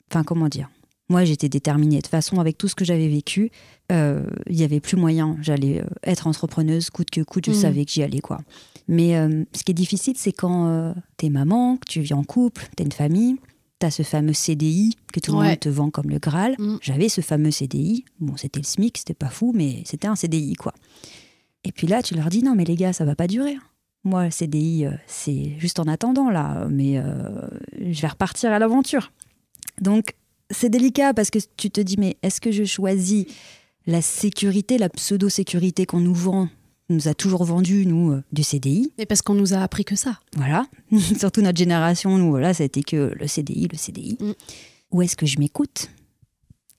Speaker 2: enfin, comment dire? Moi, j'étais déterminée. De toute façon, avec tout ce que j'avais vécu, euh, il n'y avait plus moyen. J'allais euh, être entrepreneuse coûte que coûte. Je mmh. savais que j'y allais, quoi. Mais euh, ce qui est difficile, c'est quand tu es maman, que tu vis en couple, tu as une famille, tu as ce fameux CDI que tout le monde te vend comme le Graal. Mmh. J'avais ce fameux CDI. Bon, c'était le SMIC, c'était pas fou, mais c'était un CDI, quoi. Et puis là, tu leur dis non, mais les gars, ça va pas durer. Moi, le CDI, c'est juste en attendant, là. Mais je vais repartir à l'aventure. Donc, c'est délicat parce que tu te dis, mais est-ce que je choisis la sécurité, la pseudo-sécurité qu'on nous vend nous a toujours vendu, nous, euh, du CDI.
Speaker 1: Mais parce qu'on nous a appris que ça.
Speaker 2: Voilà. Surtout notre génération, nous, voilà, ça a été que le CDI, le CDI. Mm. Ou est-ce que je m'écoute?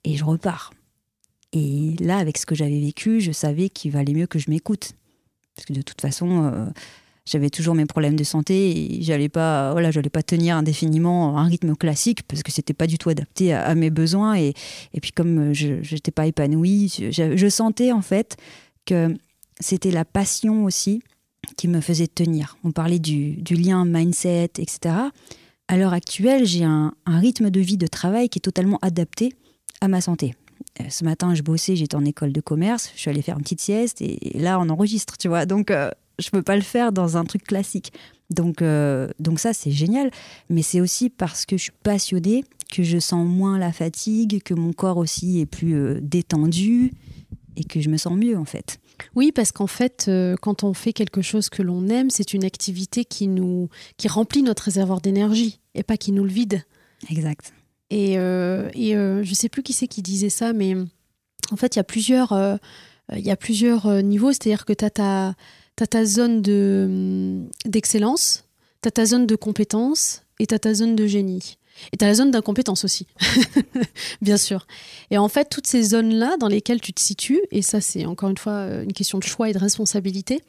Speaker 2: Et je repars Et là, avec ce que j'avais vécu, je savais qu'il valait mieux que je m'écoute. Parce que de toute façon, euh, j'avais toujours mes problèmes de santé et j'allais pas voilà j'allais pas tenir indéfiniment un rythme classique parce que c'était pas du tout adapté à, mes besoins et, et puis comme je n'étais pas épanouie je, sentais en fait que c'était la passion aussi qui me faisait tenir on parlait du, lien mindset etc à l'heure actuelle j'ai un, rythme de vie de travail qui est totalement adapté à ma santé euh, ce matin, je bossais, j'étais en école de commerce, je suis allée faire une petite sieste et là, on enregistre, tu vois. Donc, euh, je peux pas le faire dans un truc classique. Donc, euh, donc ça, c'est génial. Mais c'est aussi parce que je suis passionnée que je sens moins la fatigue, que mon corps aussi est plus détendu et que je me sens mieux en fait.
Speaker 1: Oui, parce qu'en fait, euh, quand on fait quelque chose que l'on aime, c'est une activité qui nous qui remplit notre réservoir d'énergie et pas qui nous le vide.
Speaker 2: Exact.
Speaker 1: Et, et je sais plus qui c'est qui disait ça, mais en fait, il y a plusieurs il y a plusieurs niveaux, c'est-à-dire que tu as ta tu as ta zone hum, d'excellence, tu as ta zone de compétence et tu as ta zone de génie. Et tu as la zone d'incompétence aussi, bien sûr. Et en fait, toutes ces zones-là dans lesquelles tu te situes, et ça c'est encore une fois euh, une question de choix et de responsabilité,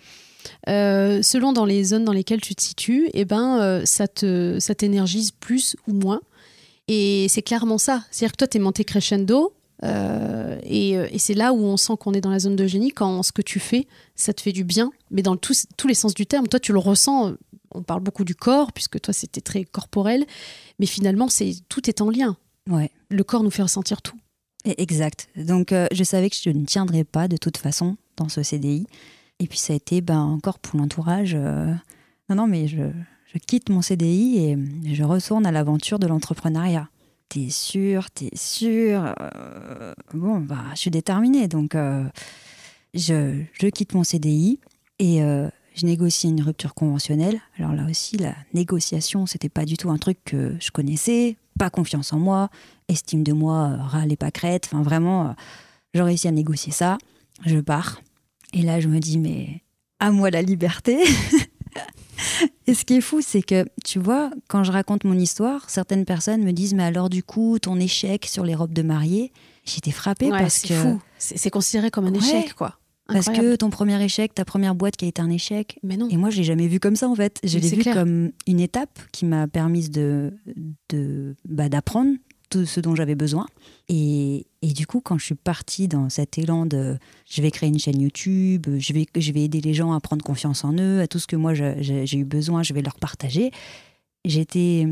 Speaker 1: euh, selon dans les zones dans lesquelles tu te situes, eh ben, euh, ça, te, ça t'énergise plus ou moins. Et c'est clairement ça. C'est-à-dire que toi, tu es monté crescendo, et, c'est là où on sent qu'on est dans la zone de génie, quand ce que tu fais, ça te fait du bien, mais dans tous, les sens du terme. Toi, tu le ressens, on parle beaucoup du corps, puisque toi, c'était très corporel, mais finalement, c'est tout est en lien.
Speaker 2: Ouais.
Speaker 1: Le corps nous fait ressentir tout.
Speaker 2: Exact. Donc, je savais que je ne tiendrais pas de toute façon dans ce CDI. Et puis, ça a été ben, encore pour l'entourage. Non, non, mais je, je quitte mon CDI et je retourne à l'aventure de l'entrepreneuriat t'es sûr, t'es sûr. Euh, bon, bah, je suis déterminée. Donc, euh, je, je, quitte mon CDI et euh, je négocie une rupture conventionnelle. Alors là aussi, la négociation, c'était pas du tout un truc que je connaissais. Pas confiance en moi, estime de moi, râle et pas crête. Enfin, vraiment, j'ai réussi à négocier ça. Je pars. Et là, je me dis, mais à moi la liberté. Et ce qui est fou, c'est que, tu vois, quand je raconte mon histoire, certaines personnes me disent, mais alors du coup, ton échec sur les robes de mariée, j'étais frappée parce que...
Speaker 1: fou. C'est considéré comme un échec, quoi.
Speaker 2: Parce que ton premier échec, ta première boîte qui a été un échec.
Speaker 1: Mais non.
Speaker 2: Et moi, je l'ai jamais vu comme ça, en fait. Je l'ai vu comme une étape qui m'a permis de, de, bah, d'apprendre tout ce dont j'avais besoin. Et, et, du coup, quand je suis partie dans cet élan de je vais créer une chaîne YouTube, je vais, je vais aider les gens à prendre confiance en eux, à tout ce que moi j'ai eu besoin, je vais leur partager, j'étais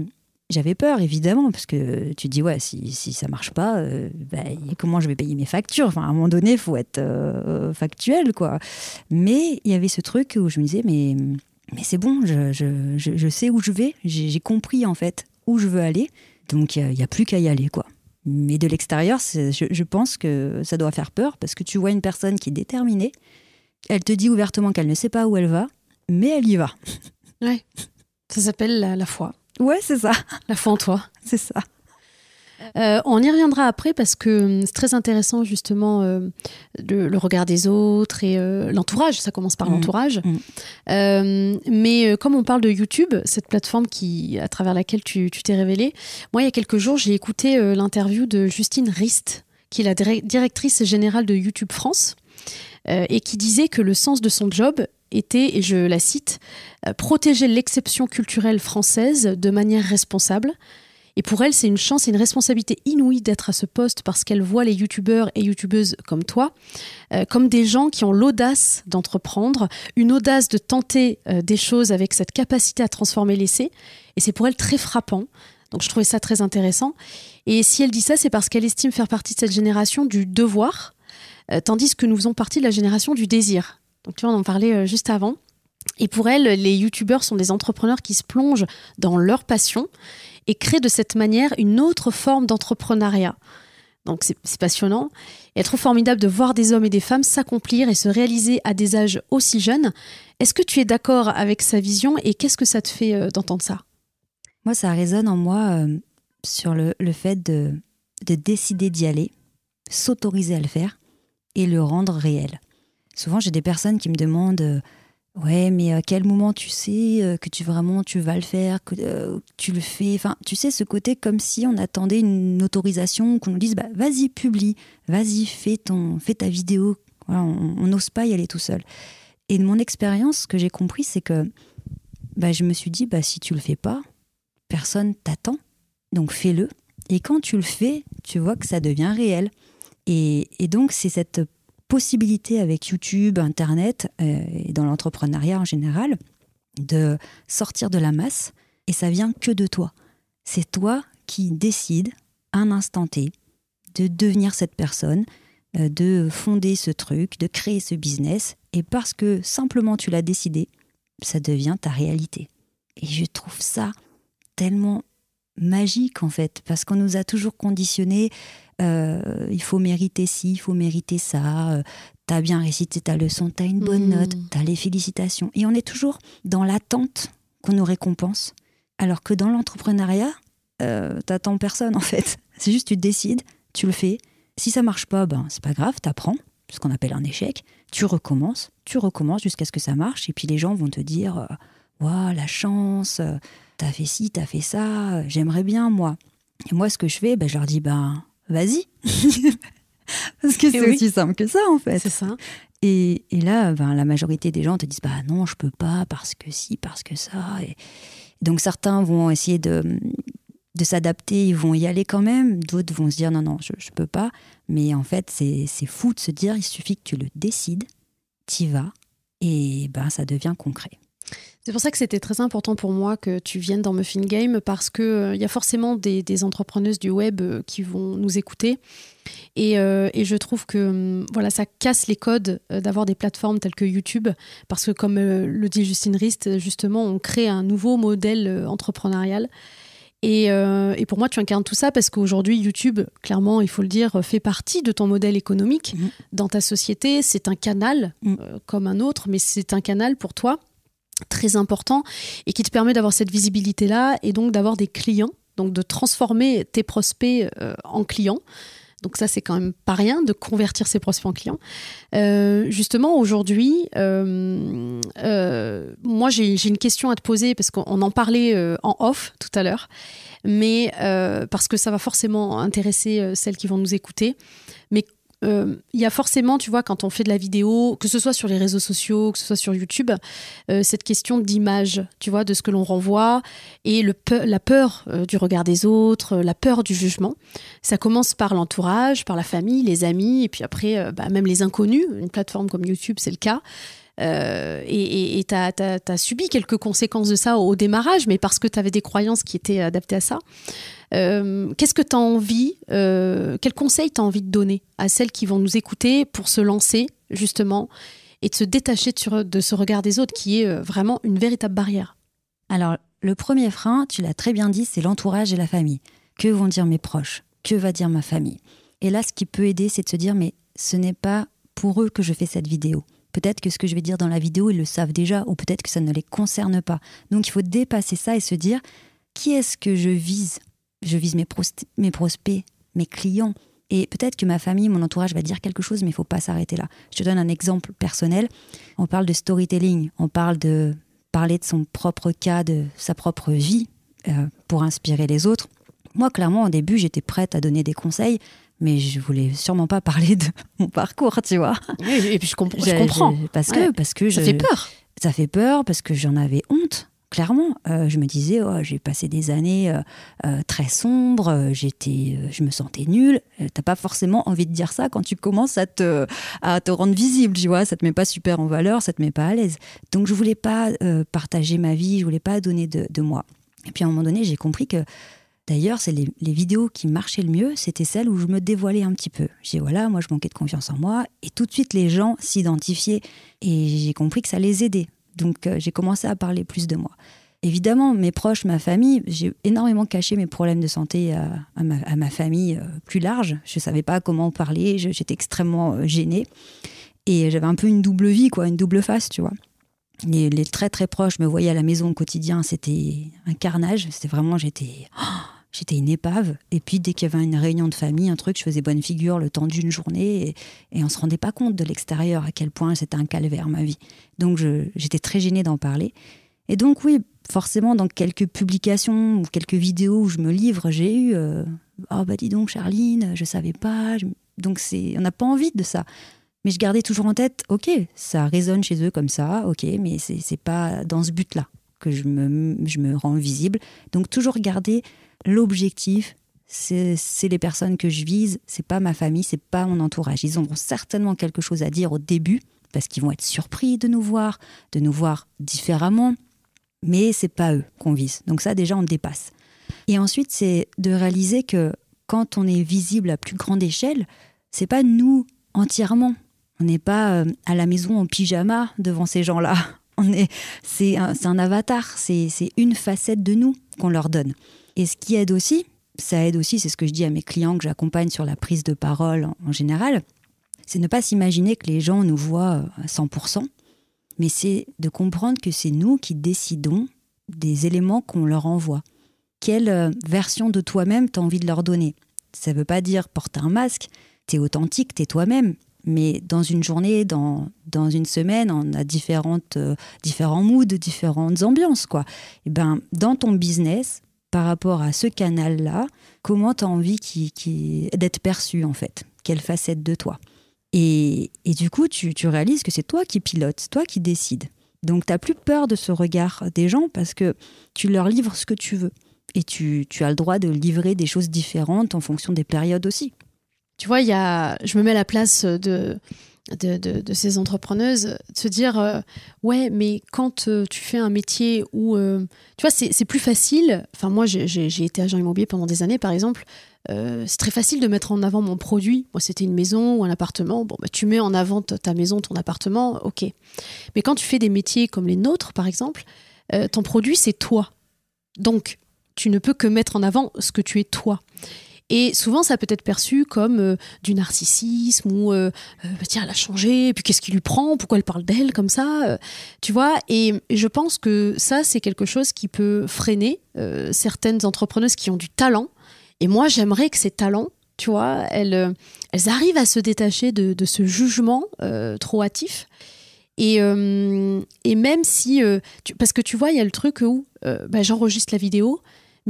Speaker 2: j'avais peur, évidemment, parce que tu te dis, ouais, si, si ça marche pas, euh, bah, comment je vais payer mes factures? Enfin, à un moment donné, il faut être euh, factuel, quoi. Mais il y avait ce truc où je me disais, mais, mais c'est bon, je, sais où je vais, j'ai compris, en fait, où je veux aller. Donc, il n'y a, plus qu'à y aller, quoi. Mais de l'extérieur, je pense que ça doit faire peur, parce que tu vois une personne qui est déterminée, elle te dit ouvertement qu'elle ne sait pas où elle va, mais elle y va.
Speaker 1: Ouais, ça s'appelle la foi.
Speaker 2: Ouais, c'est ça.
Speaker 1: La foi en toi.
Speaker 2: C'est ça.
Speaker 1: Euh, on y reviendra après parce que hum, c'est très intéressant justement euh, le, regard des autres et euh, l'entourage. Ça commence par mmh. l'entourage. Mmh. mais comme on parle de YouTube, cette plateforme qui, à travers laquelle tu t'es révélée, moi il y a quelques jours j'ai écouté l'interview de Justine Rist, qui est la directrice générale de YouTube France, et qui disait que le sens de son job était, et je la cite, euh, protéger l'exception culturelle française de manière responsable. Et pour elle, c'est une chance et une responsabilité inouïe d'être à ce poste parce qu'elle voit les youtubeurs et youtubeuses comme toi euh, comme des gens qui ont l'audace d'entreprendre, une audace de tenter euh, des choses avec cette capacité à transformer l'essai. Et c'est pour elle très frappant. Donc je trouvais ça très intéressant. Et si elle dit ça, c'est parce qu'elle estime faire partie de cette génération du devoir, tandis que nous faisons partie de la génération du désir. Donc tu vois, on en parlait euh, juste avant. Et pour elle, les youtubeurs sont des entrepreneurs qui se plongent dans leur passion et créent de cette manière une autre forme d'entrepreneuriat. Donc c'est passionnant. Et trop formidable de voir des hommes et des femmes s'accomplir et se réaliser à des âges aussi jeunes. Est-ce que tu es d'accord avec sa vision et qu'est-ce que ça te fait euh, d'entendre ça?
Speaker 2: Moi, ça résonne en moi euh, sur le, fait de décider d'y aller, s'autoriser à le faire et le rendre réel. Souvent, j'ai des personnes qui me demandent euh, Ouais, mais à quel moment tu sais euh, que tu vraiment tu vas le faire, que euh, tu le fais? Enfin, tu sais, ce côté comme si on attendait une autorisation, qu'on nous dise bah, Vas-y, publie, vas-y, fais, ton, fais ta vidéo. on n'ose pas y aller tout seul. Et de mon expérience, ce que j'ai compris, c'est que bah, je me suis dit bah, Si tu le fais pas, personne t'attend, donc fais-le. Et quand tu le fais, tu vois que ça devient réel. Et, et donc, c'est cette possibilité avec YouTube, Internet euh, et dans l'entrepreneuriat en général de sortir de la masse et ça vient que de toi. C'est toi qui décides un instant T de devenir cette personne, euh, de fonder ce truc, de créer ce business et parce que simplement tu l'as décidé, ça devient ta réalité. Et je trouve ça tellement magique en fait, parce qu'on nous a toujours conditionné euh, il faut mériter ci, il faut mériter ça, euh, t'as bien récité ta leçon, t'as une bonne note, mm. t'as les félicitations. Et on est toujours dans l'attente qu'on nous récompense, alors que dans l'entrepreneuriat, euh, t'attends personne en fait. C'est juste tu décides, tu le fais. Si ça marche pas, ben c'est pas grave, t'apprends, ce qu'on appelle un échec. Tu recommences, tu recommences jusqu'à ce que ça marche, et puis les gens vont te dire, waouh, la chance, t'as fait ci, t'as fait ça, j'aimerais bien moi. Et moi, ce que je fais, ben, je leur dis, ben, vas-y. Parce que c'est aussi simple que ça, en fait.
Speaker 1: C'est ça.
Speaker 2: Et, et là, ben, la majorité des gens te disent, bah non, je peux pas, parce que si, parce que ça. Et donc certains vont essayer de, de s'adapter, ils vont y aller quand même. D'autres vont se dire, non, non, je, je peux pas. Mais en fait, c'est fou de se dire, il suffit que tu le décides, y vas, et ben, ça devient concret.
Speaker 1: C'est pour ça que c'était très important pour moi que tu viennes dans Muffin Game parce qu'il euh, y a forcément des, entrepreneuses du web euh, qui vont nous écouter. Et, euh, et je trouve que hum, voilà, ça casse les codes d'avoir des plateformes telles que YouTube parce que, comme le dit Justine Rist, justement, on crée un nouveau modèle entrepreneurial. Et, et, pour moi, tu incarnes tout ça parce qu'aujourd'hui, YouTube, clairement, il faut le dire, fait partie de ton modèle économique mmh. dans ta société. C'est un canal mmh. comme un autre, mais c'est un canal pour toi très important et qui te permet d'avoir cette visibilité-là et donc d'avoir des clients, donc de transformer tes prospects euh, en clients. Donc ça, c'est quand même pas rien de convertir ses prospects en clients. Euh, justement, aujourd'hui, euh, moi, j'ai une question à te poser parce qu'on en parlait en off tout à l'heure, mais parce que ça va forcément intéresser celles qui vont nous écouter. Mais euh, il y a forcément, tu vois, quand on fait de la vidéo, que ce soit sur les réseaux sociaux, que ce soit sur YouTube, euh, cette question d'image, tu vois, de ce que l'on renvoie et le la peur euh, du regard des autres, la peur du jugement. Ça commence par l'entourage, par la famille, les amis, et puis après, bah, même les inconnus. Une plateforme comme YouTube, c'est le cas. Et tu as, subi quelques conséquences de ça au, démarrage, mais parce que tu avais des croyances qui étaient adaptées à ça. Euh, qu'est-ce que tu as envie, euh, quel conseil tu as envie de donner à celles qui vont nous écouter pour se lancer, justement, et de se détacher de, de ce regard des autres qui est euh, vraiment une véritable barrière?
Speaker 2: Alors, le premier frein, tu l'as très bien dit, c'est l'entourage et la famille. Que vont dire mes proches? Que va dire ma famille? Et là, ce qui peut aider, c'est de se dire, mais ce n'est pas pour eux que je fais cette vidéo. Peut-être que ce que je vais dire dans la vidéo, ils le savent déjà, ou peut-être que ça ne les concerne pas. Donc il faut dépasser ça et se dire, qui est-ce que je vise? Je vise mes, mes prospects, mes clients. Et peut-être que ma famille, mon entourage va dire quelque chose, mais il faut pas s'arrêter là. Je te donne un exemple personnel. On parle de storytelling, on parle de parler de son propre cas, de sa propre vie euh, pour inspirer les autres. Moi, clairement, au début, j'étais prête à donner des conseils, mais je voulais sûrement pas parler de mon parcours, tu vois.
Speaker 1: et puis je, comprends.
Speaker 2: parce que, parce que
Speaker 1: ça fait peur.
Speaker 2: Ça fait peur parce que j'en avais honte clairement. Euh, je me disais, oh, j'ai passé des années euh, euh, très sombres, j'étais, je me sentais nulle. T'as pas forcément envie de dire ça quand tu commences à te, à te rendre visible, tu vois. Ça te met pas super en valeur, ça te met pas à l'aise. Donc je voulais pas partager ma vie, je voulais pas donner de, moi. Et puis à un moment donné, j'ai compris que D'ailleurs, c'est les, vidéos qui marchaient le mieux, c'était celles où je me dévoilais un petit peu. J'ai voilà, moi je manquais de confiance en moi, et tout de suite les gens s'identifiaient, et j'ai compris que ça les aidait. Donc euh, j'ai commencé à parler plus de moi. Évidemment, mes proches, ma famille, j'ai énormément caché mes problèmes de santé à, ma, famille euh, plus large. Je ne savais pas comment parler, j'étais extrêmement euh, gênée. Et j'avais un peu une double vie, quoi, une double face, tu vois. Les, très très proches me voyaient à la maison au quotidien, c'était un carnage. C'était vraiment, j'étais. Oh, J'étais une épave. Et puis, dès qu'il y avait une réunion de famille, un truc, je faisais bonne figure le temps d'une journée. Et, on se rendait pas compte de l'extérieur à quel point c'était un calvaire, ma vie. Donc, j'étais très gênée d'en parler. Et donc, oui, forcément, dans quelques publications ou quelques vidéos où je me livre, j'ai eu euh, Oh, bah dis donc, Charline, je savais pas. Donc, c'est, on n'a pas envie de ça. Mais je gardais toujours en tête Ok, ça résonne chez eux comme ça, ok, mais c'est pas dans ce but-là que je me, je me rends visible. Donc, toujours garder l'objectif, c'est les personnes que je vise, c'est pas ma famille, c'est pas mon entourage. Ils auront certainement quelque chose à dire au début parce qu'ils vont être surpris de nous voir, de nous voir différemment, mais c'est pas eux qu'on vise. Donc ça déjà on dépasse. Et ensuite c'est de réaliser que quand on est visible à plus grande échelle, c'est pas nous entièrement. On n'est pas euh, à la maison en pyjama devant ces gens-là. C'est un avatar, c'est une facette de nous qu'on leur donne. Et ce qui aide aussi, ça aide aussi, c'est ce que je dis à mes clients que j'accompagne sur la prise de parole en, général, c'est ne pas s'imaginer que les gens nous voient à 100%, mais c'est de comprendre que c'est nous qui décidons des éléments qu'on leur envoie. Quelle euh, version de toi-même tu as envie de leur donner? Ça ne veut pas dire porte un masque, tu es authentique, tu es toi-même, mais dans une journée, dans, dans une semaine, on a différentes, euh, différents moods, différentes ambiances. Quoi. Et ben, dans ton business, par rapport à ce canal-là, comment tu as envie qui, d'être perçu en fait Quelle facette de toi? Et, du coup, tu, réalises que c'est toi qui pilotes, toi qui décides. Donc, tu n'as plus peur de ce regard des gens parce que tu leur livres ce que tu veux. Et tu, as le droit de livrer des choses différentes en fonction des périodes aussi.
Speaker 1: Tu vois, y a, je me mets à la place de, de, ces entrepreneuses, de se dire euh, ouais, mais quand euh, tu fais un métier où euh, tu vois, c'est plus facile. Enfin, moi, j'ai été agent immobilier pendant des années, par exemple. c'est très facile de mettre en avant mon produit. Moi, c'était une maison ou un appartement. Bon, bah, tu mets en avant ta maison, ton appartement, ok. Mais quand tu fais des métiers comme les nôtres, par exemple, ton produit, c'est toi. Donc, tu ne peux que mettre en avant ce que tu es toi. Et souvent, ça peut être perçu comme euh, du narcissisme ou euh, euh, bah, tiens, elle a changé, et puis qu'est-ce qui lui prend, pourquoi elle parle d'elle comme ça, tu vois. Et je pense que ça, c'est quelque chose qui peut freiner certaines entrepreneuses qui ont du talent. Et moi, j'aimerais que ces talents, tu vois, elles, arrivent à se détacher de, ce jugement trop hâtif. Et, et, même si, parce que tu vois, il y a le truc où bah, j'enregistre la vidéo,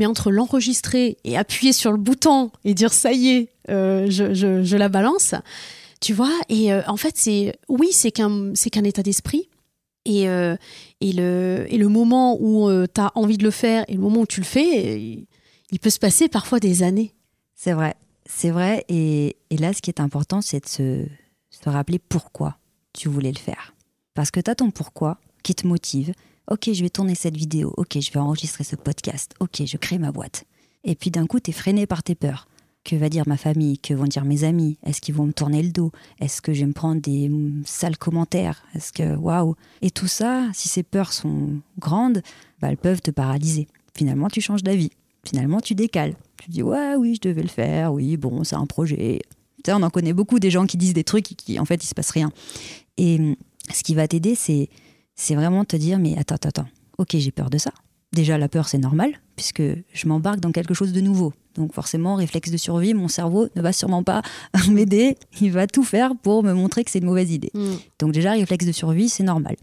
Speaker 1: mais entre l'enregistrer et appuyer sur le bouton et dire ça y est, euh, je, la balance, Tu vois Et euh, en fait, c'est oui, c'est qu'un c'est qu'un état d'esprit. Et, euh, et, le, et le moment où tu as envie de le faire et le moment où tu le fais, il, peut se passer parfois des années.
Speaker 2: C'est vrai, c'est vrai. Et, et, là, ce qui est important, c'est de se, se rappeler pourquoi tu voulais le faire. Parce que tu as ton pourquoi qui te motive. Ok, je vais tourner cette vidéo. Ok, je vais enregistrer ce podcast. Ok, je crée ma boîte. Et puis d'un coup, tu es freiné par tes peurs. Que va dire ma famille? Que vont dire mes amis? Est-ce qu'ils vont me tourner le dos? Est-ce que je vais me prendre des sales commentaires? Est-ce que waouh? Et tout ça, si ces peurs sont grandes, bah, elles peuvent te paralyser. Finalement, tu changes d'avis. Finalement, tu décales. Tu dis ouais, oui, je devais le faire. Oui, bon, c'est un projet. Tu sais, on en connaît beaucoup des gens qui disent des trucs et qui en fait il se passe rien. Et ce qui va t'aider, c'est c'est vraiment te dire mais attends, attends, attends. Ok, j'ai peur de ça. Déjà, la peur, c'est normal, puisque je m'embarque dans quelque chose de nouveau. Donc forcément, réflexe de survie, mon cerveau ne va sûrement pas m'aider. Il va tout faire pour me montrer que c'est une mauvaise idée. Mm. Donc déjà, réflexe de survie, c'est normal.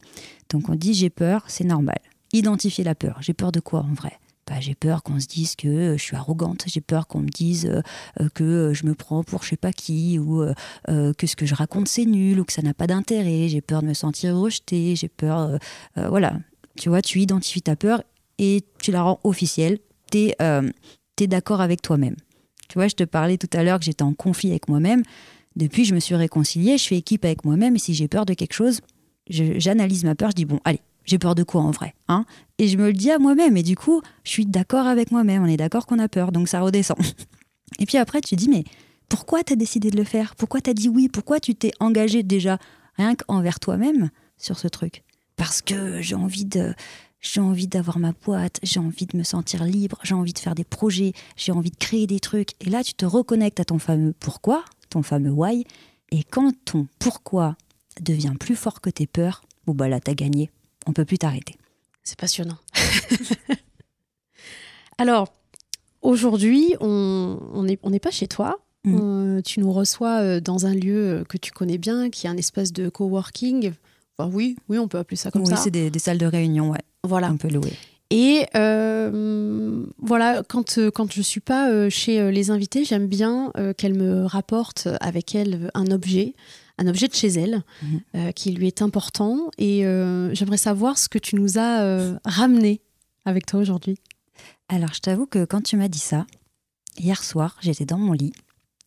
Speaker 2: Donc on dit j'ai peur, c'est normal. Identifier la peur. J'ai peur de quoi en vrai? Bah, j'ai peur qu'on se dise que je suis arrogante, j'ai peur qu'on me dise euh, euh, que je me prends pour je sais pas qui, ou euh, que ce que je raconte c'est nul, ou que ça n'a pas d'intérêt, j'ai peur de me sentir rejetée, j'ai peur. voilà. Tu vois, tu identifies ta peur et tu la rends officielle. Tu es, euh, d'accord avec toi-même. Tu vois, je te parlais tout à l'heure que j'étais en conflit avec moi-même. Depuis, je me suis réconciliée, je fais équipe avec moi-même et si j'ai peur de quelque chose, j'analyse ma peur, je dis bon, allez, j'ai peur de quoi en vrai hein? Et je me le dis à moi-même et du coup, je suis d'accord avec moi-même, on est d'accord qu'on a peur, donc ça redescend. Et puis après, tu dis mais pourquoi tu as décidé de le faire? Pourquoi tu as dit oui? Pourquoi tu t'es engagé déjà rien qu'envers toi-même sur ce truc? Parce que j'ai envie de j'ai envie d'avoir ma boîte, j'ai envie de me sentir libre, j'ai envie de faire des projets, j'ai envie de créer des trucs. Et là, tu te reconnectes à ton fameux pourquoi, ton fameux why. Et quand ton pourquoi devient plus fort que tes peurs, bon bah là, t'as gagné. On peut plus t'arrêter.
Speaker 1: C'est passionnant. Alors, aujourd'hui, on n'est on pas chez toi. Mm. tu nous reçois euh, dans un lieu que tu connais bien, qui est un espace de coworking. Enfin, oui, oui, on peut appeler ça comme ça.
Speaker 2: Oui, c'est des, des, salles de réunion, ouais.
Speaker 1: Voilà.
Speaker 2: On peut louer.
Speaker 1: Et euh, voilà, quand, euh, quand je ne suis pas euh, chez les invités, j'aime bien qu'elle me rapporte avec elle un objet, un objet de chez elle, mhm. qui lui est important. Et j'aimerais savoir ce que tu nous as ramené avec toi aujourd'hui.
Speaker 2: Alors, je t'avoue que quand tu m'as dit ça, hier soir, j'étais dans mon lit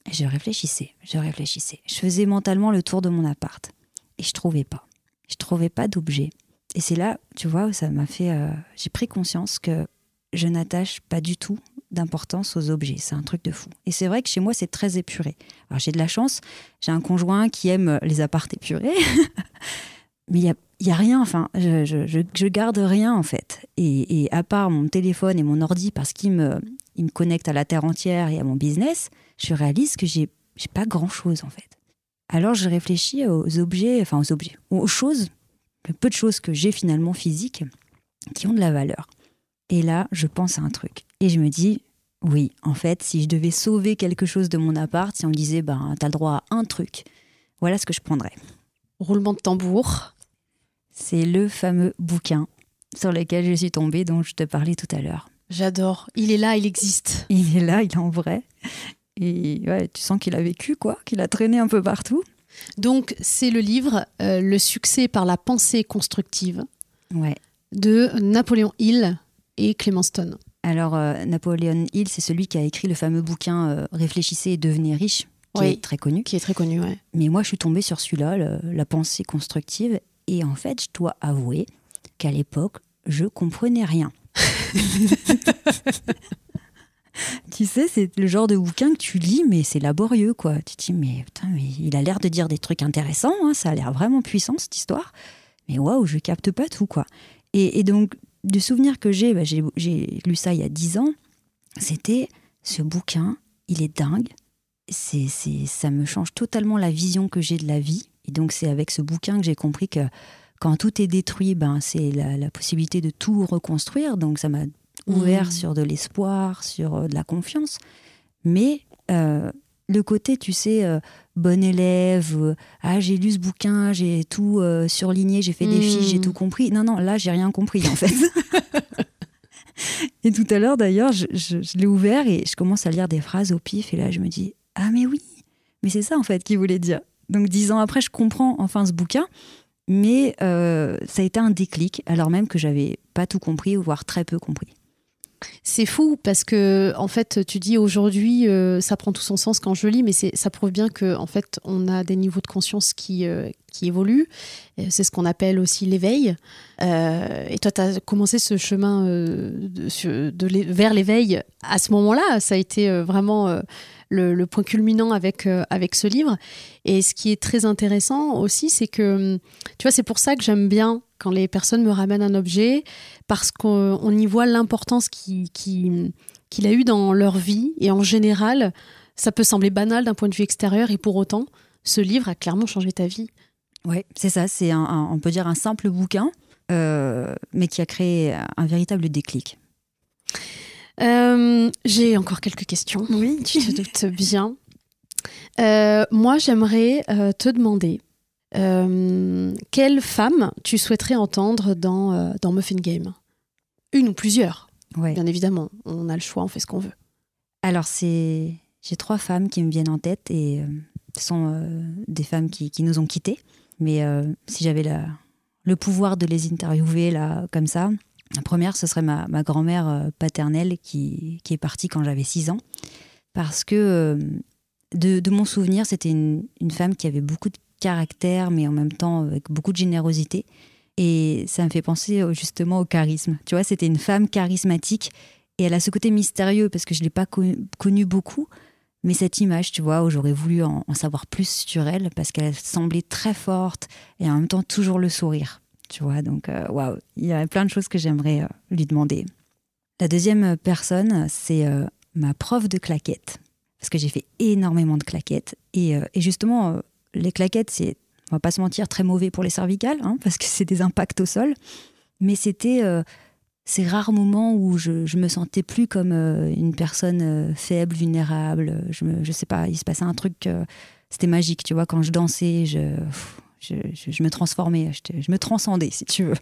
Speaker 2: et je réfléchissais, je réfléchissais. Je faisais mentalement le tour de mon appart et je trouvais pas. Je trouvais pas d'objet. Et c'est là, tu vois, où ça m'a fait. Euh, j'ai pris conscience que je n'attache pas du tout d'importance aux objets. C'est un truc de fou. Et c'est vrai que chez moi, c'est très épuré. Alors j'ai de la chance, j'ai un conjoint qui aime les appartes épurés. Mais il y a, rien, enfin, je, je, garde rien en fait. Et, à part mon téléphone et mon ordi, parce qu'il me, il me à la terre entière et à mon business, je réalise que j'ai pas grand chose en fait. Alors je réfléchis aux objets, enfin aux objets, aux choses le peu de choses que j'ai finalement physiques qui ont de la valeur. Et là, je pense à un truc. Et je me dis, oui, en fait, si je devais sauver quelque chose de mon appart, si on me disait, ben, t'as le droit à un truc, voilà ce que je prendrais.
Speaker 1: Roulement de tambour.
Speaker 2: C'est le fameux bouquin sur lequel je suis tombée, dont je te parlais tout à l'heure.
Speaker 1: J'adore. Il est là, il existe.
Speaker 2: Il est là, il est en vrai. Et ouais, tu sens qu'il a vécu, quoi, qu'il a traîné un peu partout.
Speaker 1: Donc, c'est le livre euh, Le succès par la pensée constructive
Speaker 2: ouais.
Speaker 1: de Napoléon Hill et Clément Stone.
Speaker 2: Alors, euh, Napoléon Hill, c'est celui qui a écrit le fameux bouquin euh, Réfléchissez et devenez riche, qui est très connu.
Speaker 1: Qui est très connu, ouais.
Speaker 2: Mais moi, je suis tombée sur celui-là, la pensée constructive, et en fait, je dois avouer qu'à l'époque, je comprenais rien. tu sais, c'est le genre de bouquin que tu lis, mais c'est laborieux, quoi. Tu te dis, mais putain, mais il a l'air de dire des trucs intéressants, hein, ça a l'air vraiment puissant, cette histoire. Mais waouh, je capte pas tout, quoi. Et, donc, du souvenir que j'ai, bah, j'ai lu ça il y a dix ans, c'était ce bouquin, il est dingue. C'est, ça me change totalement la vision que j'ai de la vie. Et donc, c'est avec ce bouquin que j'ai compris que quand tout est détruit, ben, c'est la, la, possibilité de tout reconstruire. Donc, ça m'a ouvert mmh. sur de l'espoir, sur euh, de la confiance. Mais euh, le côté, tu sais, euh, bon élève, ah j'ai lu ce bouquin, j'ai tout surligné, j'ai fait des fiches, j'ai mmh. tout compris. Non, non, là j'ai rien compris en fait. et tout à l'heure d'ailleurs, je, je l'ai ouvert et je commence à lire des phrases au pif et là je me dis, ah mais oui, mais c'est ça en fait qu'il voulait dire. Donc dix ans après, je comprends enfin ce bouquin. Mais euh, ça a été un déclic, alors même que j'avais pas tout compris, voire très peu compris.
Speaker 1: C'est fou parce que en fait, tu dis aujourd'hui, euh, ça prend tout son sens quand je lis, mais ça prouve bien que en fait, on a des niveaux de conscience qui euh, évoluent. C'est ce qu'on appelle aussi l'éveil. et toi, tu as commencé ce chemin vers l'éveil à ce moment-là. Ça a été vraiment le, point culminant avec, euh, avec ce livre. Et ce qui est très intéressant aussi, c'est que, tu vois, c'est pour ça que j'aime bien quand les personnes me ramènent un objet, parce qu'on y voit l'importance qu'il qui, a eu dans leur vie. Et en général, ça peut sembler banal d'un point de vue extérieur, et pour autant, ce livre a clairement changé ta vie.
Speaker 2: Oui, c'est ça, c'est on peut dire un simple bouquin, euh, mais qui a créé un véritable déclic.
Speaker 1: Euh, j'ai encore quelques questions.
Speaker 2: Oui.
Speaker 1: Tu te doutes bien. Euh, moi, j'aimerais te demander quelle femme tu souhaiterais entendre dans, dans Muffin Game? Une ou plusieurs Bien évidemment, on a le choix, on fait ce qu'on veut.
Speaker 2: Alors, c'est j'ai trois femmes qui me viennent en tête et ce sont des femmes qui, qui, nous ont quittés. Mais si j'avais le pouvoir de les interviewer là, comme ça, la première, ce serait ma, grand-mère euh, paternelle qui, est partie quand j'avais 6 ans. Parce que, euh, de, mon souvenir, c'était une, femme qui avait beaucoup de caractère, mais en même temps avec beaucoup de générosité. Et ça me fait penser justement au charisme. Tu vois, c'était une femme charismatique et elle a ce côté mystérieux parce que je ne l'ai pas connue beaucoup. Mais cette image, tu vois, où j'aurais voulu en, savoir plus sur elle parce qu'elle semblait très forte et en même temps toujours le sourire tu vois. Donc, euh, waouh, il y a plein de choses que j'aimerais euh, lui demander. La deuxième personne, c'est euh, ma prof de claquettes, parce que j'ai fait énormément de claquettes. Et, justement, les claquettes, c'est, on va pas se mentir, très mauvais pour les cervicales, hein, parce que c'est des impacts au sol. Mais c'était ces rares moments où je, me sentais plus comme une personne faible, vulnérable. Je, me, je sais pas, il se passait un truc, c'était magique, tu vois, quand je dansais, je je, me transformais, je, me transcendais, si tu veux.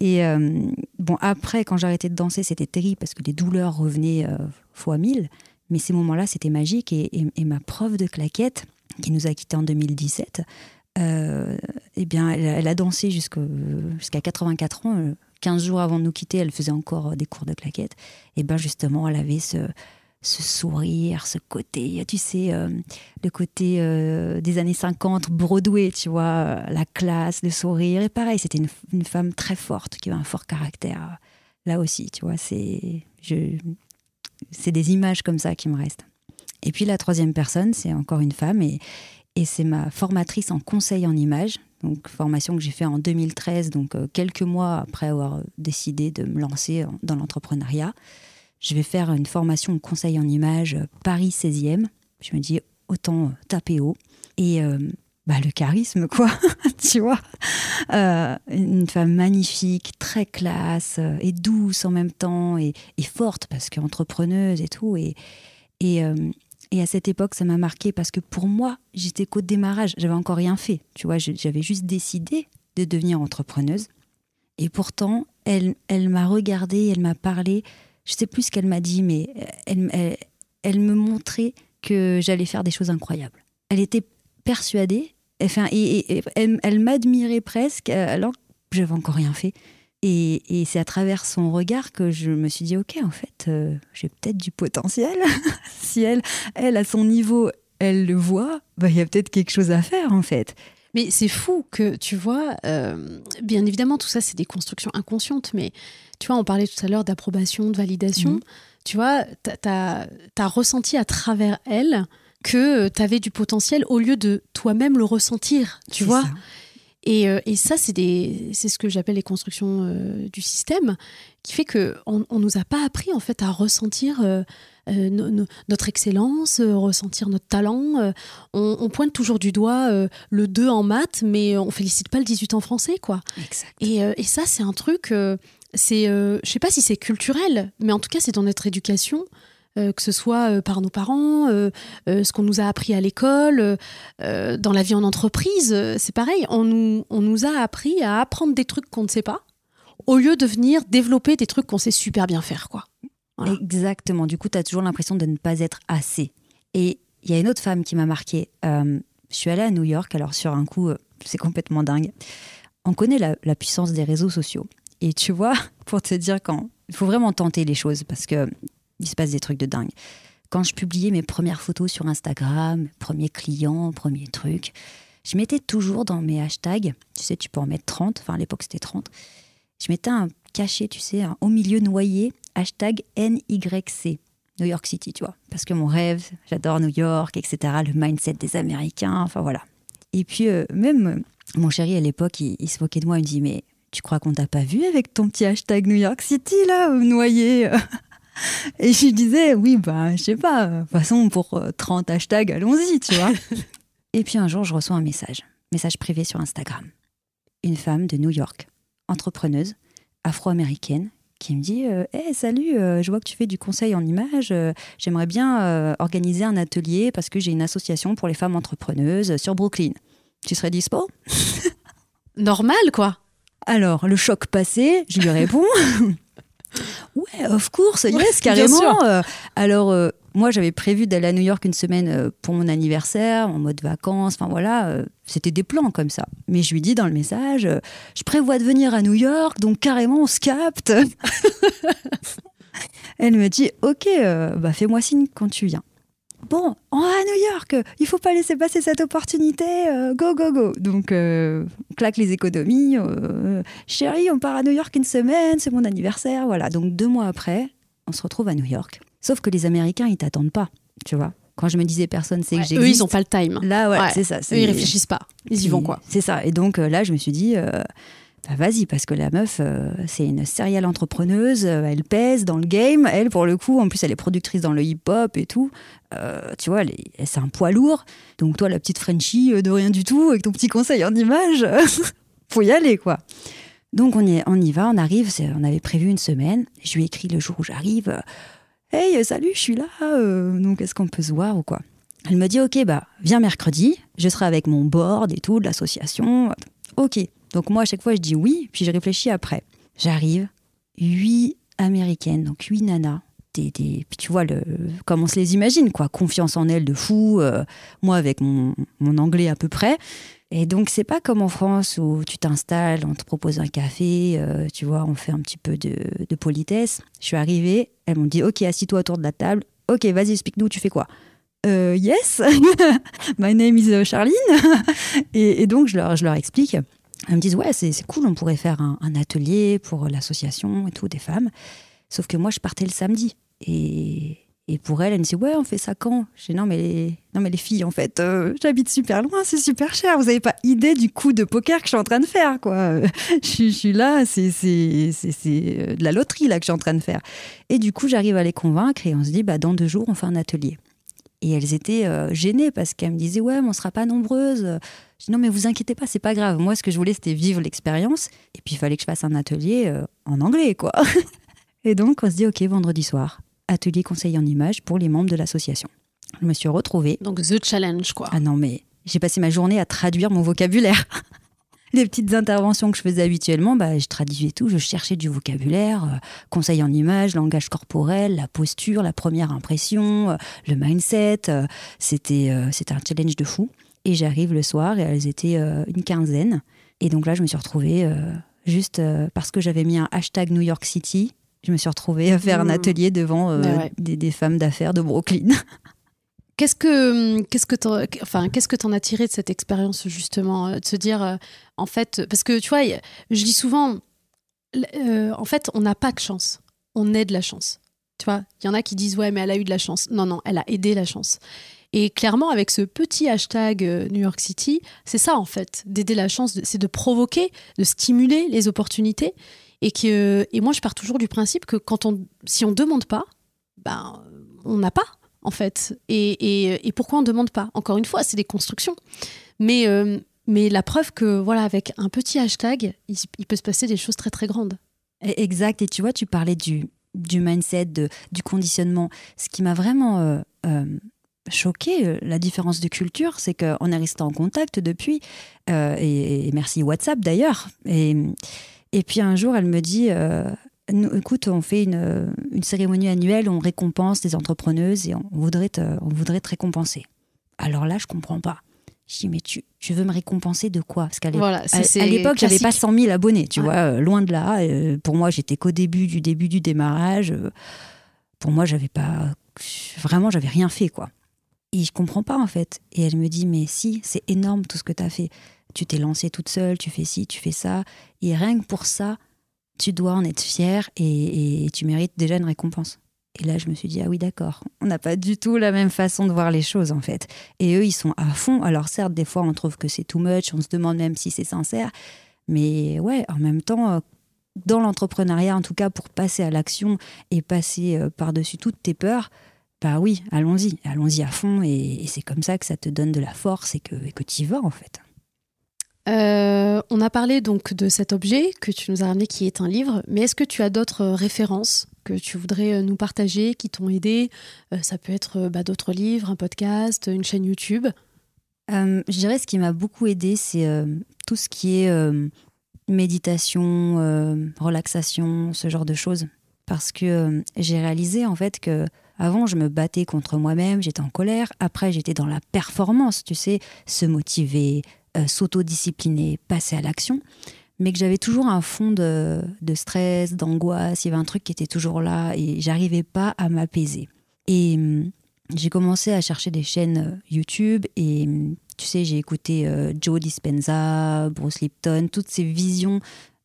Speaker 2: Et euh, bon, après, quand j'arrêtais de danser, c'était terrible parce que les douleurs revenaient euh, fois mille. Mais ces moments-là, c'était magique. Et, ma prof de claquettes, qui nous a quittés en 2017, euh, eh bien, elle, a dansé jusqu'à 84 ans. 15 jours avant de nous quitter, elle faisait encore des cours de claquettes. Et bien, justement, elle avait ce, sourire, ce côté, tu sais, euh, le côté euh, des années 50, Broadway, tu vois, la classe, le sourire. Et pareil, c'était une, femme très forte, qui avait un fort caractère. Là aussi, tu vois, c'est des images comme ça qui me restent. Et puis la troisième personne, c'est encore une femme et, c'est ma formatrice en conseil en images. Donc, formation que j'ai fait en 2013, donc euh, quelques mois après avoir décidé de me lancer dans l'entrepreneuriat je vais faire une formation de conseil en images euh, Paris 16e. Je me dis, autant euh, taper haut. Et euh, bah, le charisme, quoi, tu vois. une femme magnifique, très classe, et douce en même temps, et, forte, parce qu'entrepreneuse et tout. Et, et à cette époque, ça m'a marqué parce que pour moi, j'étais qu'au démarrage, j'avais encore rien fait. Tu vois, j'avais juste décidé de devenir entrepreneuse. Et pourtant, elle, elle m'a regardée, elle m'a parlé je sais plus ce qu'elle m'a dit, mais elle, elle, me montrait que j'allais faire des choses incroyables. Elle était persuadée, et, elle, m'admirait presque alors que j'avais encore rien fait. Et, c'est à travers son regard que je me suis dit, ok, en fait, euh, j'ai peut-être du potentiel. si elle, elle, à son niveau, elle le voit, bah, il y a peut-être quelque chose à faire, en fait.
Speaker 1: Mais c'est fou que, tu vois, euh, bien évidemment, tout ça, c'est des constructions inconscientes, mais tu vois, on parlait tout à l'heure d'approbation, de validation. Mhm. Tu vois, tu as, ressenti à travers elle que tu avais du potentiel au lieu de toi-même le ressentir, tu vois. Et, euh, et, ça, c'est ce que j'appelle les constructions euh, du système, qui fait qu'on ne nous a pas appris en fait à ressentir euh, notre excellence, ressentir notre talent. On, pointe toujours du doigt le 2 en maths, mais on félicite pas le 18 en français, quoi.
Speaker 2: Exact.
Speaker 1: Et, et ça, c'est un truc c'est, je sais pas si c'est culturel, mais en tout cas, c'est dans notre éducation. Euh, que ce soit euh, par nos parents, ce qu'on nous a appris à l'école, dans la vie en entreprise, c'est pareil. On nous, on nous a appris à apprendre des trucs qu'on ne sait pas, au lieu de venir développer des trucs qu'on sait super bien faire. quoi.
Speaker 2: Exactement. Du coup, tu as toujours l'impression de ne pas être assez. Et il y a une autre femme qui m'a marquée Je suis allée à New York, alors sur un coup, euh, c'est complètement dingue. On connaît la, la puissance des réseaux sociaux. Et tu vois, pour te dire quand il faut vraiment tenter les choses parce que il se passe des trucs de dingue. Quand je publiais mes premières photos sur Instagram, premiers clients, premiers trucs, je mettais toujours dans mes hashtags, tu sais, tu peux en mettre 30, enfin à l'époque c'était 30, je mettais un cachet, tu sais, au milieu noyé, hashtag NYC, New York City, tu vois. Parce que mon rêve, j'adore New York, etc., le mindset des Américains, enfin voilà. Et puis euh, même euh, mon chéri à l'époque, il, il se moquait de moi, il me dit, mais tu crois qu'on t'a pas vu avec ton petit hashtag New York City, là, noyé Et je lui disais, oui, bah, je sais pas, de toute façon, pour 30 hashtags, allons-y, tu vois. Et puis un jour, je reçois un message, message privé sur Instagram. Une femme de New York, entrepreneuse, afro-américaine, qui me dit Hé, salut, euh, je vois que tu fais du conseil en images. euh, J'aimerais bien euh, organiser un atelier parce que j'ai une association pour les femmes entrepreneuses sur Brooklyn. Tu serais dispo?
Speaker 1: Normal, quoi.
Speaker 2: Alors, le choc passé, je lui réponds Ouais, of course, yes, carrément. Euh, alors, euh, moi, j'avais prévu d'aller à New York une semaine euh, pour mon anniversaire, en mode vacances, enfin voilà, c'était des plans comme ça. Mais je lui dis dans le message Je prévois de venir à New York, donc carrément, on se capte. Elle me dit Ok, bah, fais-moi signe quand tu viens. Bon, on va à New York, il faut pas laisser passer cette opportunité, euh, go, go, go. Donc, euh, on claque les économies. euh, Chérie, on part à New York une semaine, c'est mon anniversaire, voilà. Donc, deux mois après, on se retrouve à New York. Sauf que les Américains, ils t'attendent pas, tu vois. Quand je me disais personne sait que
Speaker 1: Ouais,
Speaker 2: j'existe.
Speaker 1: Eux, ils ont pas le time.
Speaker 2: Là, ouais,
Speaker 1: Ouais.
Speaker 2: c'est ça.
Speaker 1: Eux, ils réfléchissent pas. Ils y vont, quoi.
Speaker 2: C'est ça. Et donc là, je me suis dit, bah, vas-y, parce que la meuf, euh, c'est une serial entrepreneuse, euh, elle pèse dans le game. Elle, pour le coup, en plus, elle est productrice dans le hip-hop et tout. Euh, tu vois, c'est un poids lourd. Donc toi, la petite Frenchie, de rien du tout, avec ton petit conseil en image, faut y aller, quoi. Donc on y, on y va, on arrive, on avait prévu une semaine. Je lui ai écrit le jour où j'arrive, Hey, salut, je suis là, donc est-ce qu'on peut se voir ou quoi? Elle me dit, ok, bah viens mercredi, je serai avec mon board et tout, de l'association. Ok, donc moi à chaque fois je dis oui, puis je réfléchis après. J'arrive, huit américaines, donc huit nanas. Des, des- puis tu vois le, comme on se les imagine, quoi. Confiance en elles de fou, euh, moi avec mon, mon anglais à peu près. Et donc, c'est pas comme en France où tu t'installes, on te propose un café, euh, tu vois, on fait un petit peu de, de politesse. Je suis arrivée, elles m'ont dit Ok, assis-toi autour de la table. Ok, vas-y, explique-nous, tu fais quoi? Euh, Yes, my name is euh, Charline. et, et donc, je leur, je leur explique. Elles me disent Ouais, c'est cool, on pourrait faire un, atelier pour l'association et tout, des femmes. Sauf que moi, je partais le samedi. Et, et pour elle, elle me dit Ouais, on fait ça quand? Je dis Non, mais les, non, mais les filles, en fait, euh, j'habite super loin, c'est super cher. Vous n'avez pas idée du coup de poker que je suis en train de faire, quoi. Je, suis- là, c'est, euh, de la loterie là que je suis en train de faire. Et du coup, j'arrive à les convaincre et on se dit Bah, Dans deux jours, on fait un atelier. Et elles étaient euh, gênées parce qu'elles me disaient Ouais, mais on sera pas nombreuses. Je dis Non, mais vous inquiétez pas, c'est pas grave. Moi, ce que je voulais, c'était vivre l'expérience. Et puis, il fallait que je fasse un atelier euh, en anglais, quoi. et donc, on se dit Ok, vendredi soir, atelier conseil en images pour les membres de l'association. Je me suis retrouvée.
Speaker 1: Donc, The Challenge, quoi.
Speaker 2: Ah non, mais j'ai passé ma journée à traduire mon vocabulaire. Les petites interventions que je faisais habituellement, bah, je traduisais tout, je cherchais du vocabulaire, euh, conseil en images, langage corporel, la posture, la première impression, euh, le mindset. euh, c'était, c'était un challenge de fou. Et j'arrive le soir et elles étaient une quinzaine. Et donc là, je me suis retrouvée, juste parce que j'avais mis un hashtag New York City, je me suis retrouvée à faire un
Speaker 1: Mmh.
Speaker 2: atelier devant
Speaker 1: ouais.
Speaker 2: Des, des femmes d'affaires de Brooklyn.
Speaker 1: Qu'est-ce que qu'est-ce que t'en- enfin qu'est-ce que t'en as tiré de cette expérience justement euh, de se dire euh, en fait parce que tu vois je dis souvent euh, en fait on n'a pas que chance. On est de la chance. Tu vois il y en a qui disent ouais mais elle a eu de la chance. Non non elle a aidé la chance. Et clairement avec ce petit hashtag New York City c'est ça en fait d'aider la chance de- c'est de provoquer de stimuler les opportunités. Et que et moi je pars toujours du principe que quand on si on demande pas ben on n'a pas en fait. Et, et- pourquoi on ne demande pas? Encore une fois, c'est des constructions. Mais, euh, mais la preuve que, voilà, avec un petit hashtag, il, peut se passer des choses très très grandes.
Speaker 2: Exact. Et tu vois, tu parlais du, du mindset, du conditionnement. Ce qui m'a vraiment euh, euh, choqué, euh, la différence de culture, c'est qu'on est resté en contact depuis. et, merci WhatsApp d'ailleurs. Et, et puis un jour, elle me dit. Nous, écoute, on fait une, une cérémonie annuelle, on récompense des entrepreneuses et on voudrait te, on voudrait te récompenser. Alors là, je comprends pas. Je dis, mais tu, tu veux me récompenser de quoi? Parce qu'à
Speaker 1: Voilà,
Speaker 2: l'époque, j'avais pas
Speaker 1: classique.
Speaker 2: 100 000 abonnés, tu
Speaker 1: Ouais.
Speaker 2: vois, euh, loin de là. Euh, pour moi, j'étais qu'au début du début du démarrage. Euh, pour moi, j'avais pas. Vraiment, j'avais rien fait, quoi. Et je comprends pas, en fait. Et elle me dit, mais si, c'est énorme tout ce que tu as fait. Tu t'es lancée toute seule, tu fais ci, tu fais ça. Et rien que pour ça, tu dois en être fière et, tu mérites déjà une récompense. Et là, je me suis dit, ah oui, d'accord, on n'a pas du tout la même façon de voir les choses, en fait. Et eux, ils sont à fond. Alors, certes, des fois, on trouve que c'est too much, on se demande même si c'est sincère. Mais ouais, en même temps, euh, dans l'entrepreneuriat, en tout cas, pour passer à l'action et passer euh, par-dessus toutes tes peurs, bah oui, allons-y, allons-y à fond. Et, c'est comme ça que ça te donne de la force et que, et que tu y vas, en fait.
Speaker 1: Euh, on a parlé donc de cet objet que tu nous as ramené qui est un livre, mais est-ce que tu as d'autres euh, références que tu voudrais euh, nous partager, qui t'ont aidé? Ça peut être bah, d'autres livres, un podcast, une chaîne YouTube.
Speaker 2: Euh, je dirais ce qui m'a beaucoup aidé, c'est tout ce qui est méditation, relaxation, ce genre de choses. Parce que j'ai réalisé en fait que avant je me battais contre moi-même, j'étais en colère. Après j'étais dans la performance, tu sais, se motiver, euh, s'autodiscipliner, passer à l'action. Mais que j'avais toujours un fond de, stress, d'angoisse. Il y avait un truc qui était toujours là et j'arrivais pas à m'apaiser. Et hum, j'ai commencé à chercher des chaînes euh, YouTube et hum, tu sais, j'ai écouté euh, Joe Dispenza, Bruce Lipton, toutes ces visions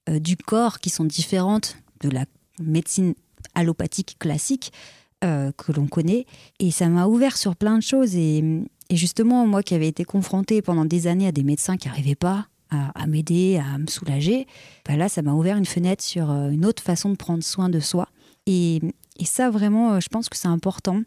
Speaker 2: du corps qui sont différentes de la médecine allopathique classique que l'on connaît. Et ça m'a ouvert sur plein de choses. Et, hum, et justement, moi qui avais été confrontée pendant des années à des médecins qui n'arrivaient pas à, m'aider, à me soulager, bah là, ça m'a ouvert une fenêtre sur euh, une autre façon de prendre soin de soi. Et, ça, vraiment, euh, je pense que c'est important.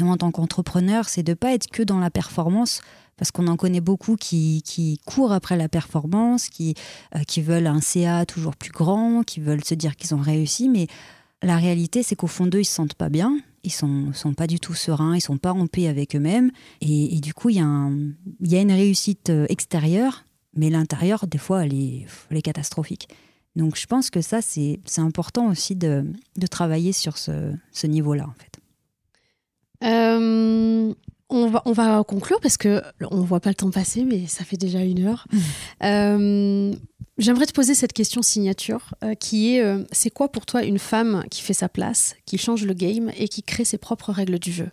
Speaker 2: En tant qu'entrepreneur, c'est de pas être que dans la performance, parce qu'on en connaît beaucoup qui, courent après la performance, qui, euh, veulent un CA toujours plus grand, qui veulent se dire qu'ils ont réussi, mais la réalité, c'est qu'au fond d'eux, ils se sentent pas bien, ils sont, sont pas du tout sereins, ils sont pas en paix avec eux-mêmes, et, et du coup, il y, a y une réussite euh, extérieure, mais l'intérieur, des fois, elle est, elle est catastrophique. Donc, je pense que ça, c'est c'est important aussi de, de travailler sur ce, ce niveau-là, en fait.
Speaker 1: Euh, on, va, on va conclure parce que on voit pas le temps passer, mais ça fait déjà une heure. Euh, J'aimerais te poser cette question signature euh, qui est euh, c'est quoi pour toi une femme qui fait sa place, qui change le game et qui crée ses propres règles du jeu?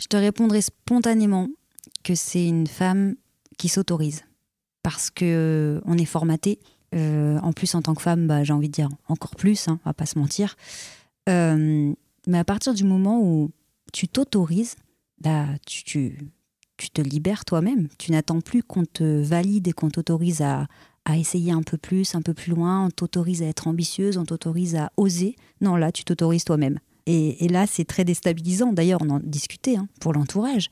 Speaker 2: Je te répondrai spontanément que c'est une femme qui s'autorise. Parce que euh, on est formaté. En plus, en tant que femme, bah, j'ai envie de dire encore plus, hein, on va pas se mentir. Mais à partir du moment où tu t'autorises, bah, tu te libères toi-même. Tu n'attends plus qu'on te valide et qu'on t'autorise à, à essayer un peu plus, un peu plus loin. On t'autorise à être ambitieuse, on t'autorise à oser. Non, là, tu t'autorises toi-même. Et, là, c'est très déstabilisant. D'ailleurs, on en discutait hein, pour l'entourage.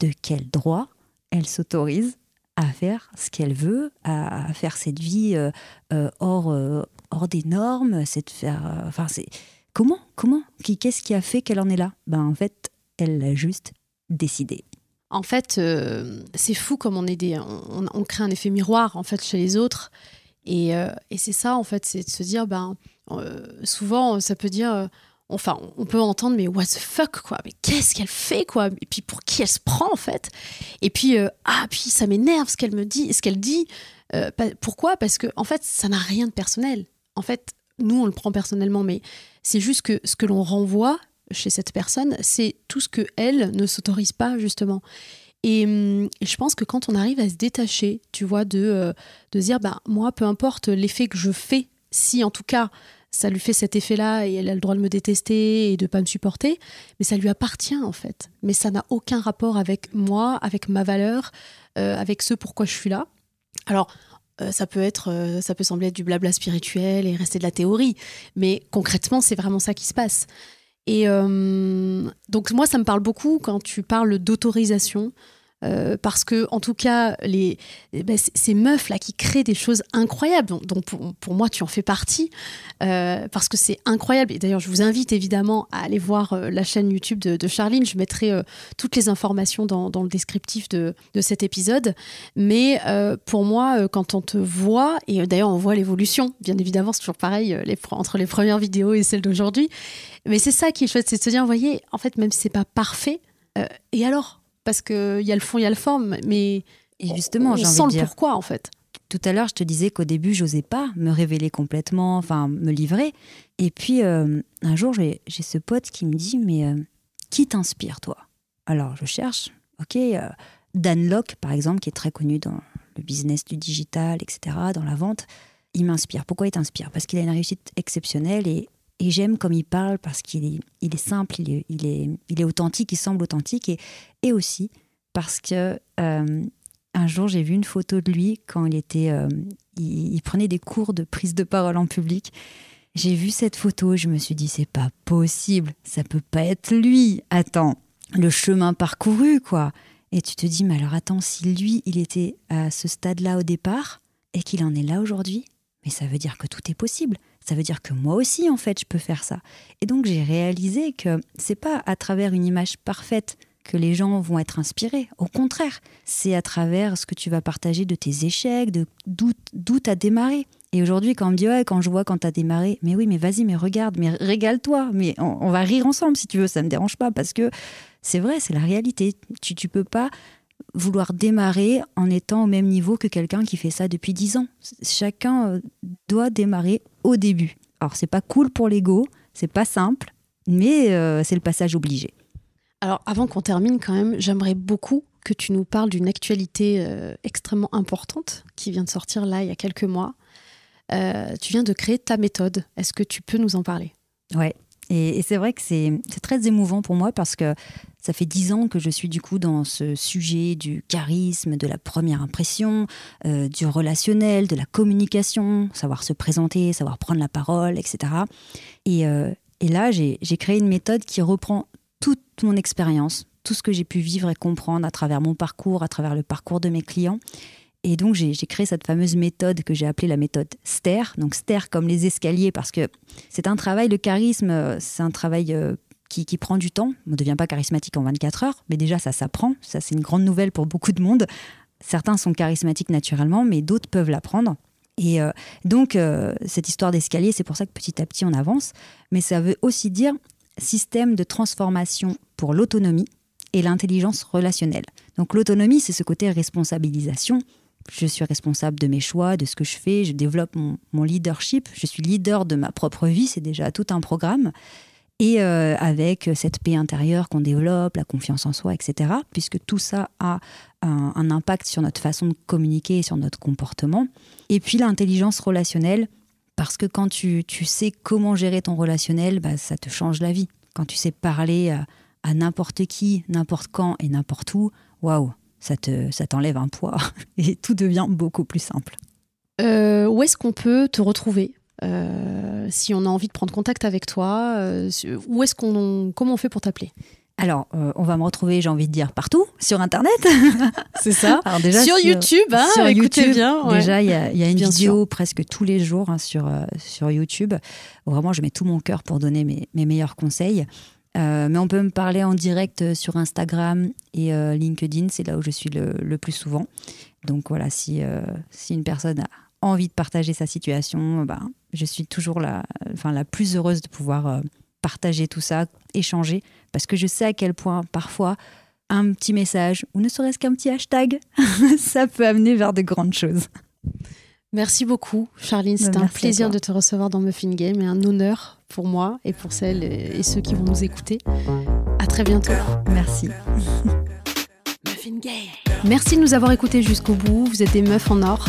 Speaker 2: De quel droit elle s'autorise à faire ce qu'elle veut, à, faire cette vie euh, euh, hors, euh, hors des normes, c'est faire. Enfin, c'est comment, comment, qu'est-ce qui a fait qu'elle en est là? Ben en fait, elle l'a juste décidé.
Speaker 1: En fait, euh, c'est fou comme on est on, crée un effet miroir en fait chez les autres. Et, euh, c'est ça en fait, c'est de se dire, ben, euh, souvent ça peut dire, enfin, on peut entendre, mais what the fuck quoi, mais qu'est-ce qu'elle fait quoi, et puis pour qui elle se prend en fait. Et puis ah puis ça m'énerve ce qu'elle me dit, ce qu'elle dit. Euh, pa- pourquoi? Parce que en fait, ça n'a rien de personnel. En fait, nous on le prend personnellement, mais c'est juste que ce que l'on renvoie chez cette personne, c'est tout ce que elle ne s'autorise pas justement. Et, hum, je pense que quand on arrive à se détacher, tu vois, de, euh, de dire, bah, moi, peu importe l'effet que je fais, si en tout cas ça lui fait cet effet-là et elle a le droit de me détester et de pas me supporter, mais ça lui appartient en fait. Mais ça n'a aucun rapport avec moi, avec ma valeur, euh, avec ce pourquoi je suis là. Alors, euh, ça peut être, ça peut sembler être du blabla spirituel et rester de la théorie, mais concrètement, c'est vraiment ça qui se passe. Et euh, donc moi, ça me parle beaucoup quand tu parles d'autorisation. Euh, parce que en tout cas les eh ben, ces meufs là qui créent des choses incroyables dont, pour, moi tu en fais partie euh, parce que c'est incroyable. Et d'ailleurs je vous invite évidemment à aller voir euh, la chaîne YouTube de, de Charline. Je mettrai toutes les informations dans, dans le descriptif de, de cet épisode. Mais pour moi quand on te voit et d'ailleurs on voit l'évolution bien évidemment c'est toujours pareil entre les premières vidéos et celles d'aujourd'hui. Mais c'est ça qui est chouette, c'est de se dire, vous voyez, en fait, même si c'est pas parfait, et alors? Parce qu'il y a le fond, il y a la forme, mais
Speaker 2: Et justement, j'ai
Speaker 1: sent
Speaker 2: envie
Speaker 1: le
Speaker 2: dire.
Speaker 1: pourquoi en fait.
Speaker 2: Tout à l'heure, je te disais qu'au début, j'osais pas me révéler complètement, enfin me livrer. Et puis euh, un jour, j'ai j'ai ce pote qui me dit mais euh, qui t'inspire toi? Alors je cherche. Ok, euh, Dan Locke par exemple, qui est très connu dans le business du digital, etc., dans la vente, il m'inspire. Pourquoi il t'inspire? Parce qu'il a une réussite exceptionnelle et, et j'aime comme il parle parce qu'il est, simple, il est, authentique, il semble authentique et, et aussi parce que euh, un jour j'ai vu une photo de lui quand il était, euh, il, il prenait des cours de prise de parole en public. J'ai vu cette photo, je me suis dit c'est pas possible, ça peut pas être lui. Attends, le chemin parcouru quoi. Et tu te dis mais alors attends, si lui il était à ce stade-là au départ et qu'il en est là aujourd'hui, mais ça veut dire que tout est possible. Ça veut dire que moi aussi en fait je peux faire ça. Et donc j'ai réalisé que c'est pas à travers une image parfaite que les gens vont être inspirés. Au contraire, c'est à travers ce que tu vas partager de tes échecs, de d'où tu as démarré. Et aujourd'hui, quand on me dit, ouais, quand je vois quand tu as démarré, mais oui, mais vas-y, mais regarde, mais régale-toi, mais on, va rire ensemble si tu veux, ça me dérange pas, parce que c'est vrai, c'est la réalité. Tu, tu peux pas vouloir démarrer en étant au même niveau que quelqu'un qui fait ça depuis 10 ans. Chacun doit démarrer au début. Alors, c'est pas cool pour l'ego, c'est pas simple, mais euh, c'est le passage obligé.
Speaker 1: Alors, avant qu'on termine, quand même, j'aimerais beaucoup que tu nous parles d'une actualité euh, extrêmement importante qui vient de sortir là il y a quelques mois. Euh, tu viens de créer ta méthode. Est-ce que tu peux nous en parler?
Speaker 2: Ouais. Et, et c'est vrai que c'est très émouvant pour moi parce que ça fait dix ans que je suis du coup dans ce sujet du charisme, de la première impression, euh, du relationnel, de la communication, savoir se présenter, savoir prendre la parole, etc. Et, euh, et là, j'ai créé une méthode qui reprend toute mon expérience, tout ce que j'ai pu vivre et comprendre à travers mon parcours, à travers le parcours de mes clients. Et donc, j'ai créé cette fameuse méthode que j'ai appelée la méthode STER. Donc, STER comme les escaliers, parce que c'est un travail, le charisme, c'est un travail euh, qui, prend du temps. On ne devient pas charismatique en 24 heures, mais déjà, ça s'apprend. Ça, c'est une grande nouvelle pour beaucoup de monde. Certains sont charismatiques naturellement, mais d'autres peuvent l'apprendre. Et euh, donc, euh, cette histoire d'escalier, c'est pour ça que petit à petit, on avance. Mais ça veut aussi dire système de transformation pour l'autonomie et l'intelligence relationnelle. Donc, l'autonomie, c'est ce côté responsabilisation je suis responsable de mes choix, de ce que je fais, je développe mon leadership, je suis leader de ma propre vie, c'est déjà tout un programme. Et euh, avec cette paix intérieure qu'on développe, la confiance en soi, etc., puisque tout ça a un, impact sur notre façon de communiquer et sur notre comportement. Et puis l'intelligence relationnelle, parce que quand tu, tu, sais comment gérer ton relationnel, bah, ça te change la vie. Quand tu sais parler à, à n'importe qui, n'importe quand et n'importe où, waouh, ça te, ça t'enlève un poids et tout devient beaucoup plus simple.
Speaker 1: Euh, où est-ce qu'on peut te retrouver? Si on a envie de prendre contact avec toi euh, Où est-ce qu'on, comment on fait pour t'appeler?
Speaker 2: Alors, euh, on va me retrouver, j'ai envie de dire, partout, sur Internet.
Speaker 1: C'est ça.
Speaker 2: Alors déjà,
Speaker 1: sur, sur YouTube, hein,
Speaker 2: sur
Speaker 1: écoutez
Speaker 2: YouTube,
Speaker 1: bien.
Speaker 2: Ouais. Déjà, il y a, y a, une
Speaker 1: bien
Speaker 2: vidéo
Speaker 1: sûr.
Speaker 2: presque tous les jours hein, sur, euh, sur YouTube. Vraiment, je mets tout mon cœur pour donner mes, mes meilleurs conseils. Euh, mais on peut me parler en direct sur Instagram et euh, LinkedIn, c'est là où je suis le, le, plus souvent. Donc voilà, si, euh, si une personne a envie de partager sa situation, ben, je suis toujours la, enfin, la plus heureuse de pouvoir euh, partager tout ça, échanger, parce que je sais à quel point parfois un petit message, ou ne serait-ce qu'un petit hashtag, ça peut amener vers de grandes choses.
Speaker 1: Merci beaucoup, Charline. C'était un plaisir de te recevoir dans Muffin Game et un honneur pour moi et pour celles et ceux qui vont nous écouter. À très bientôt.
Speaker 2: Merci.
Speaker 1: Muffin Game. Merci de nous avoir écoutés jusqu'au bout. Vous êtes des meufs en or.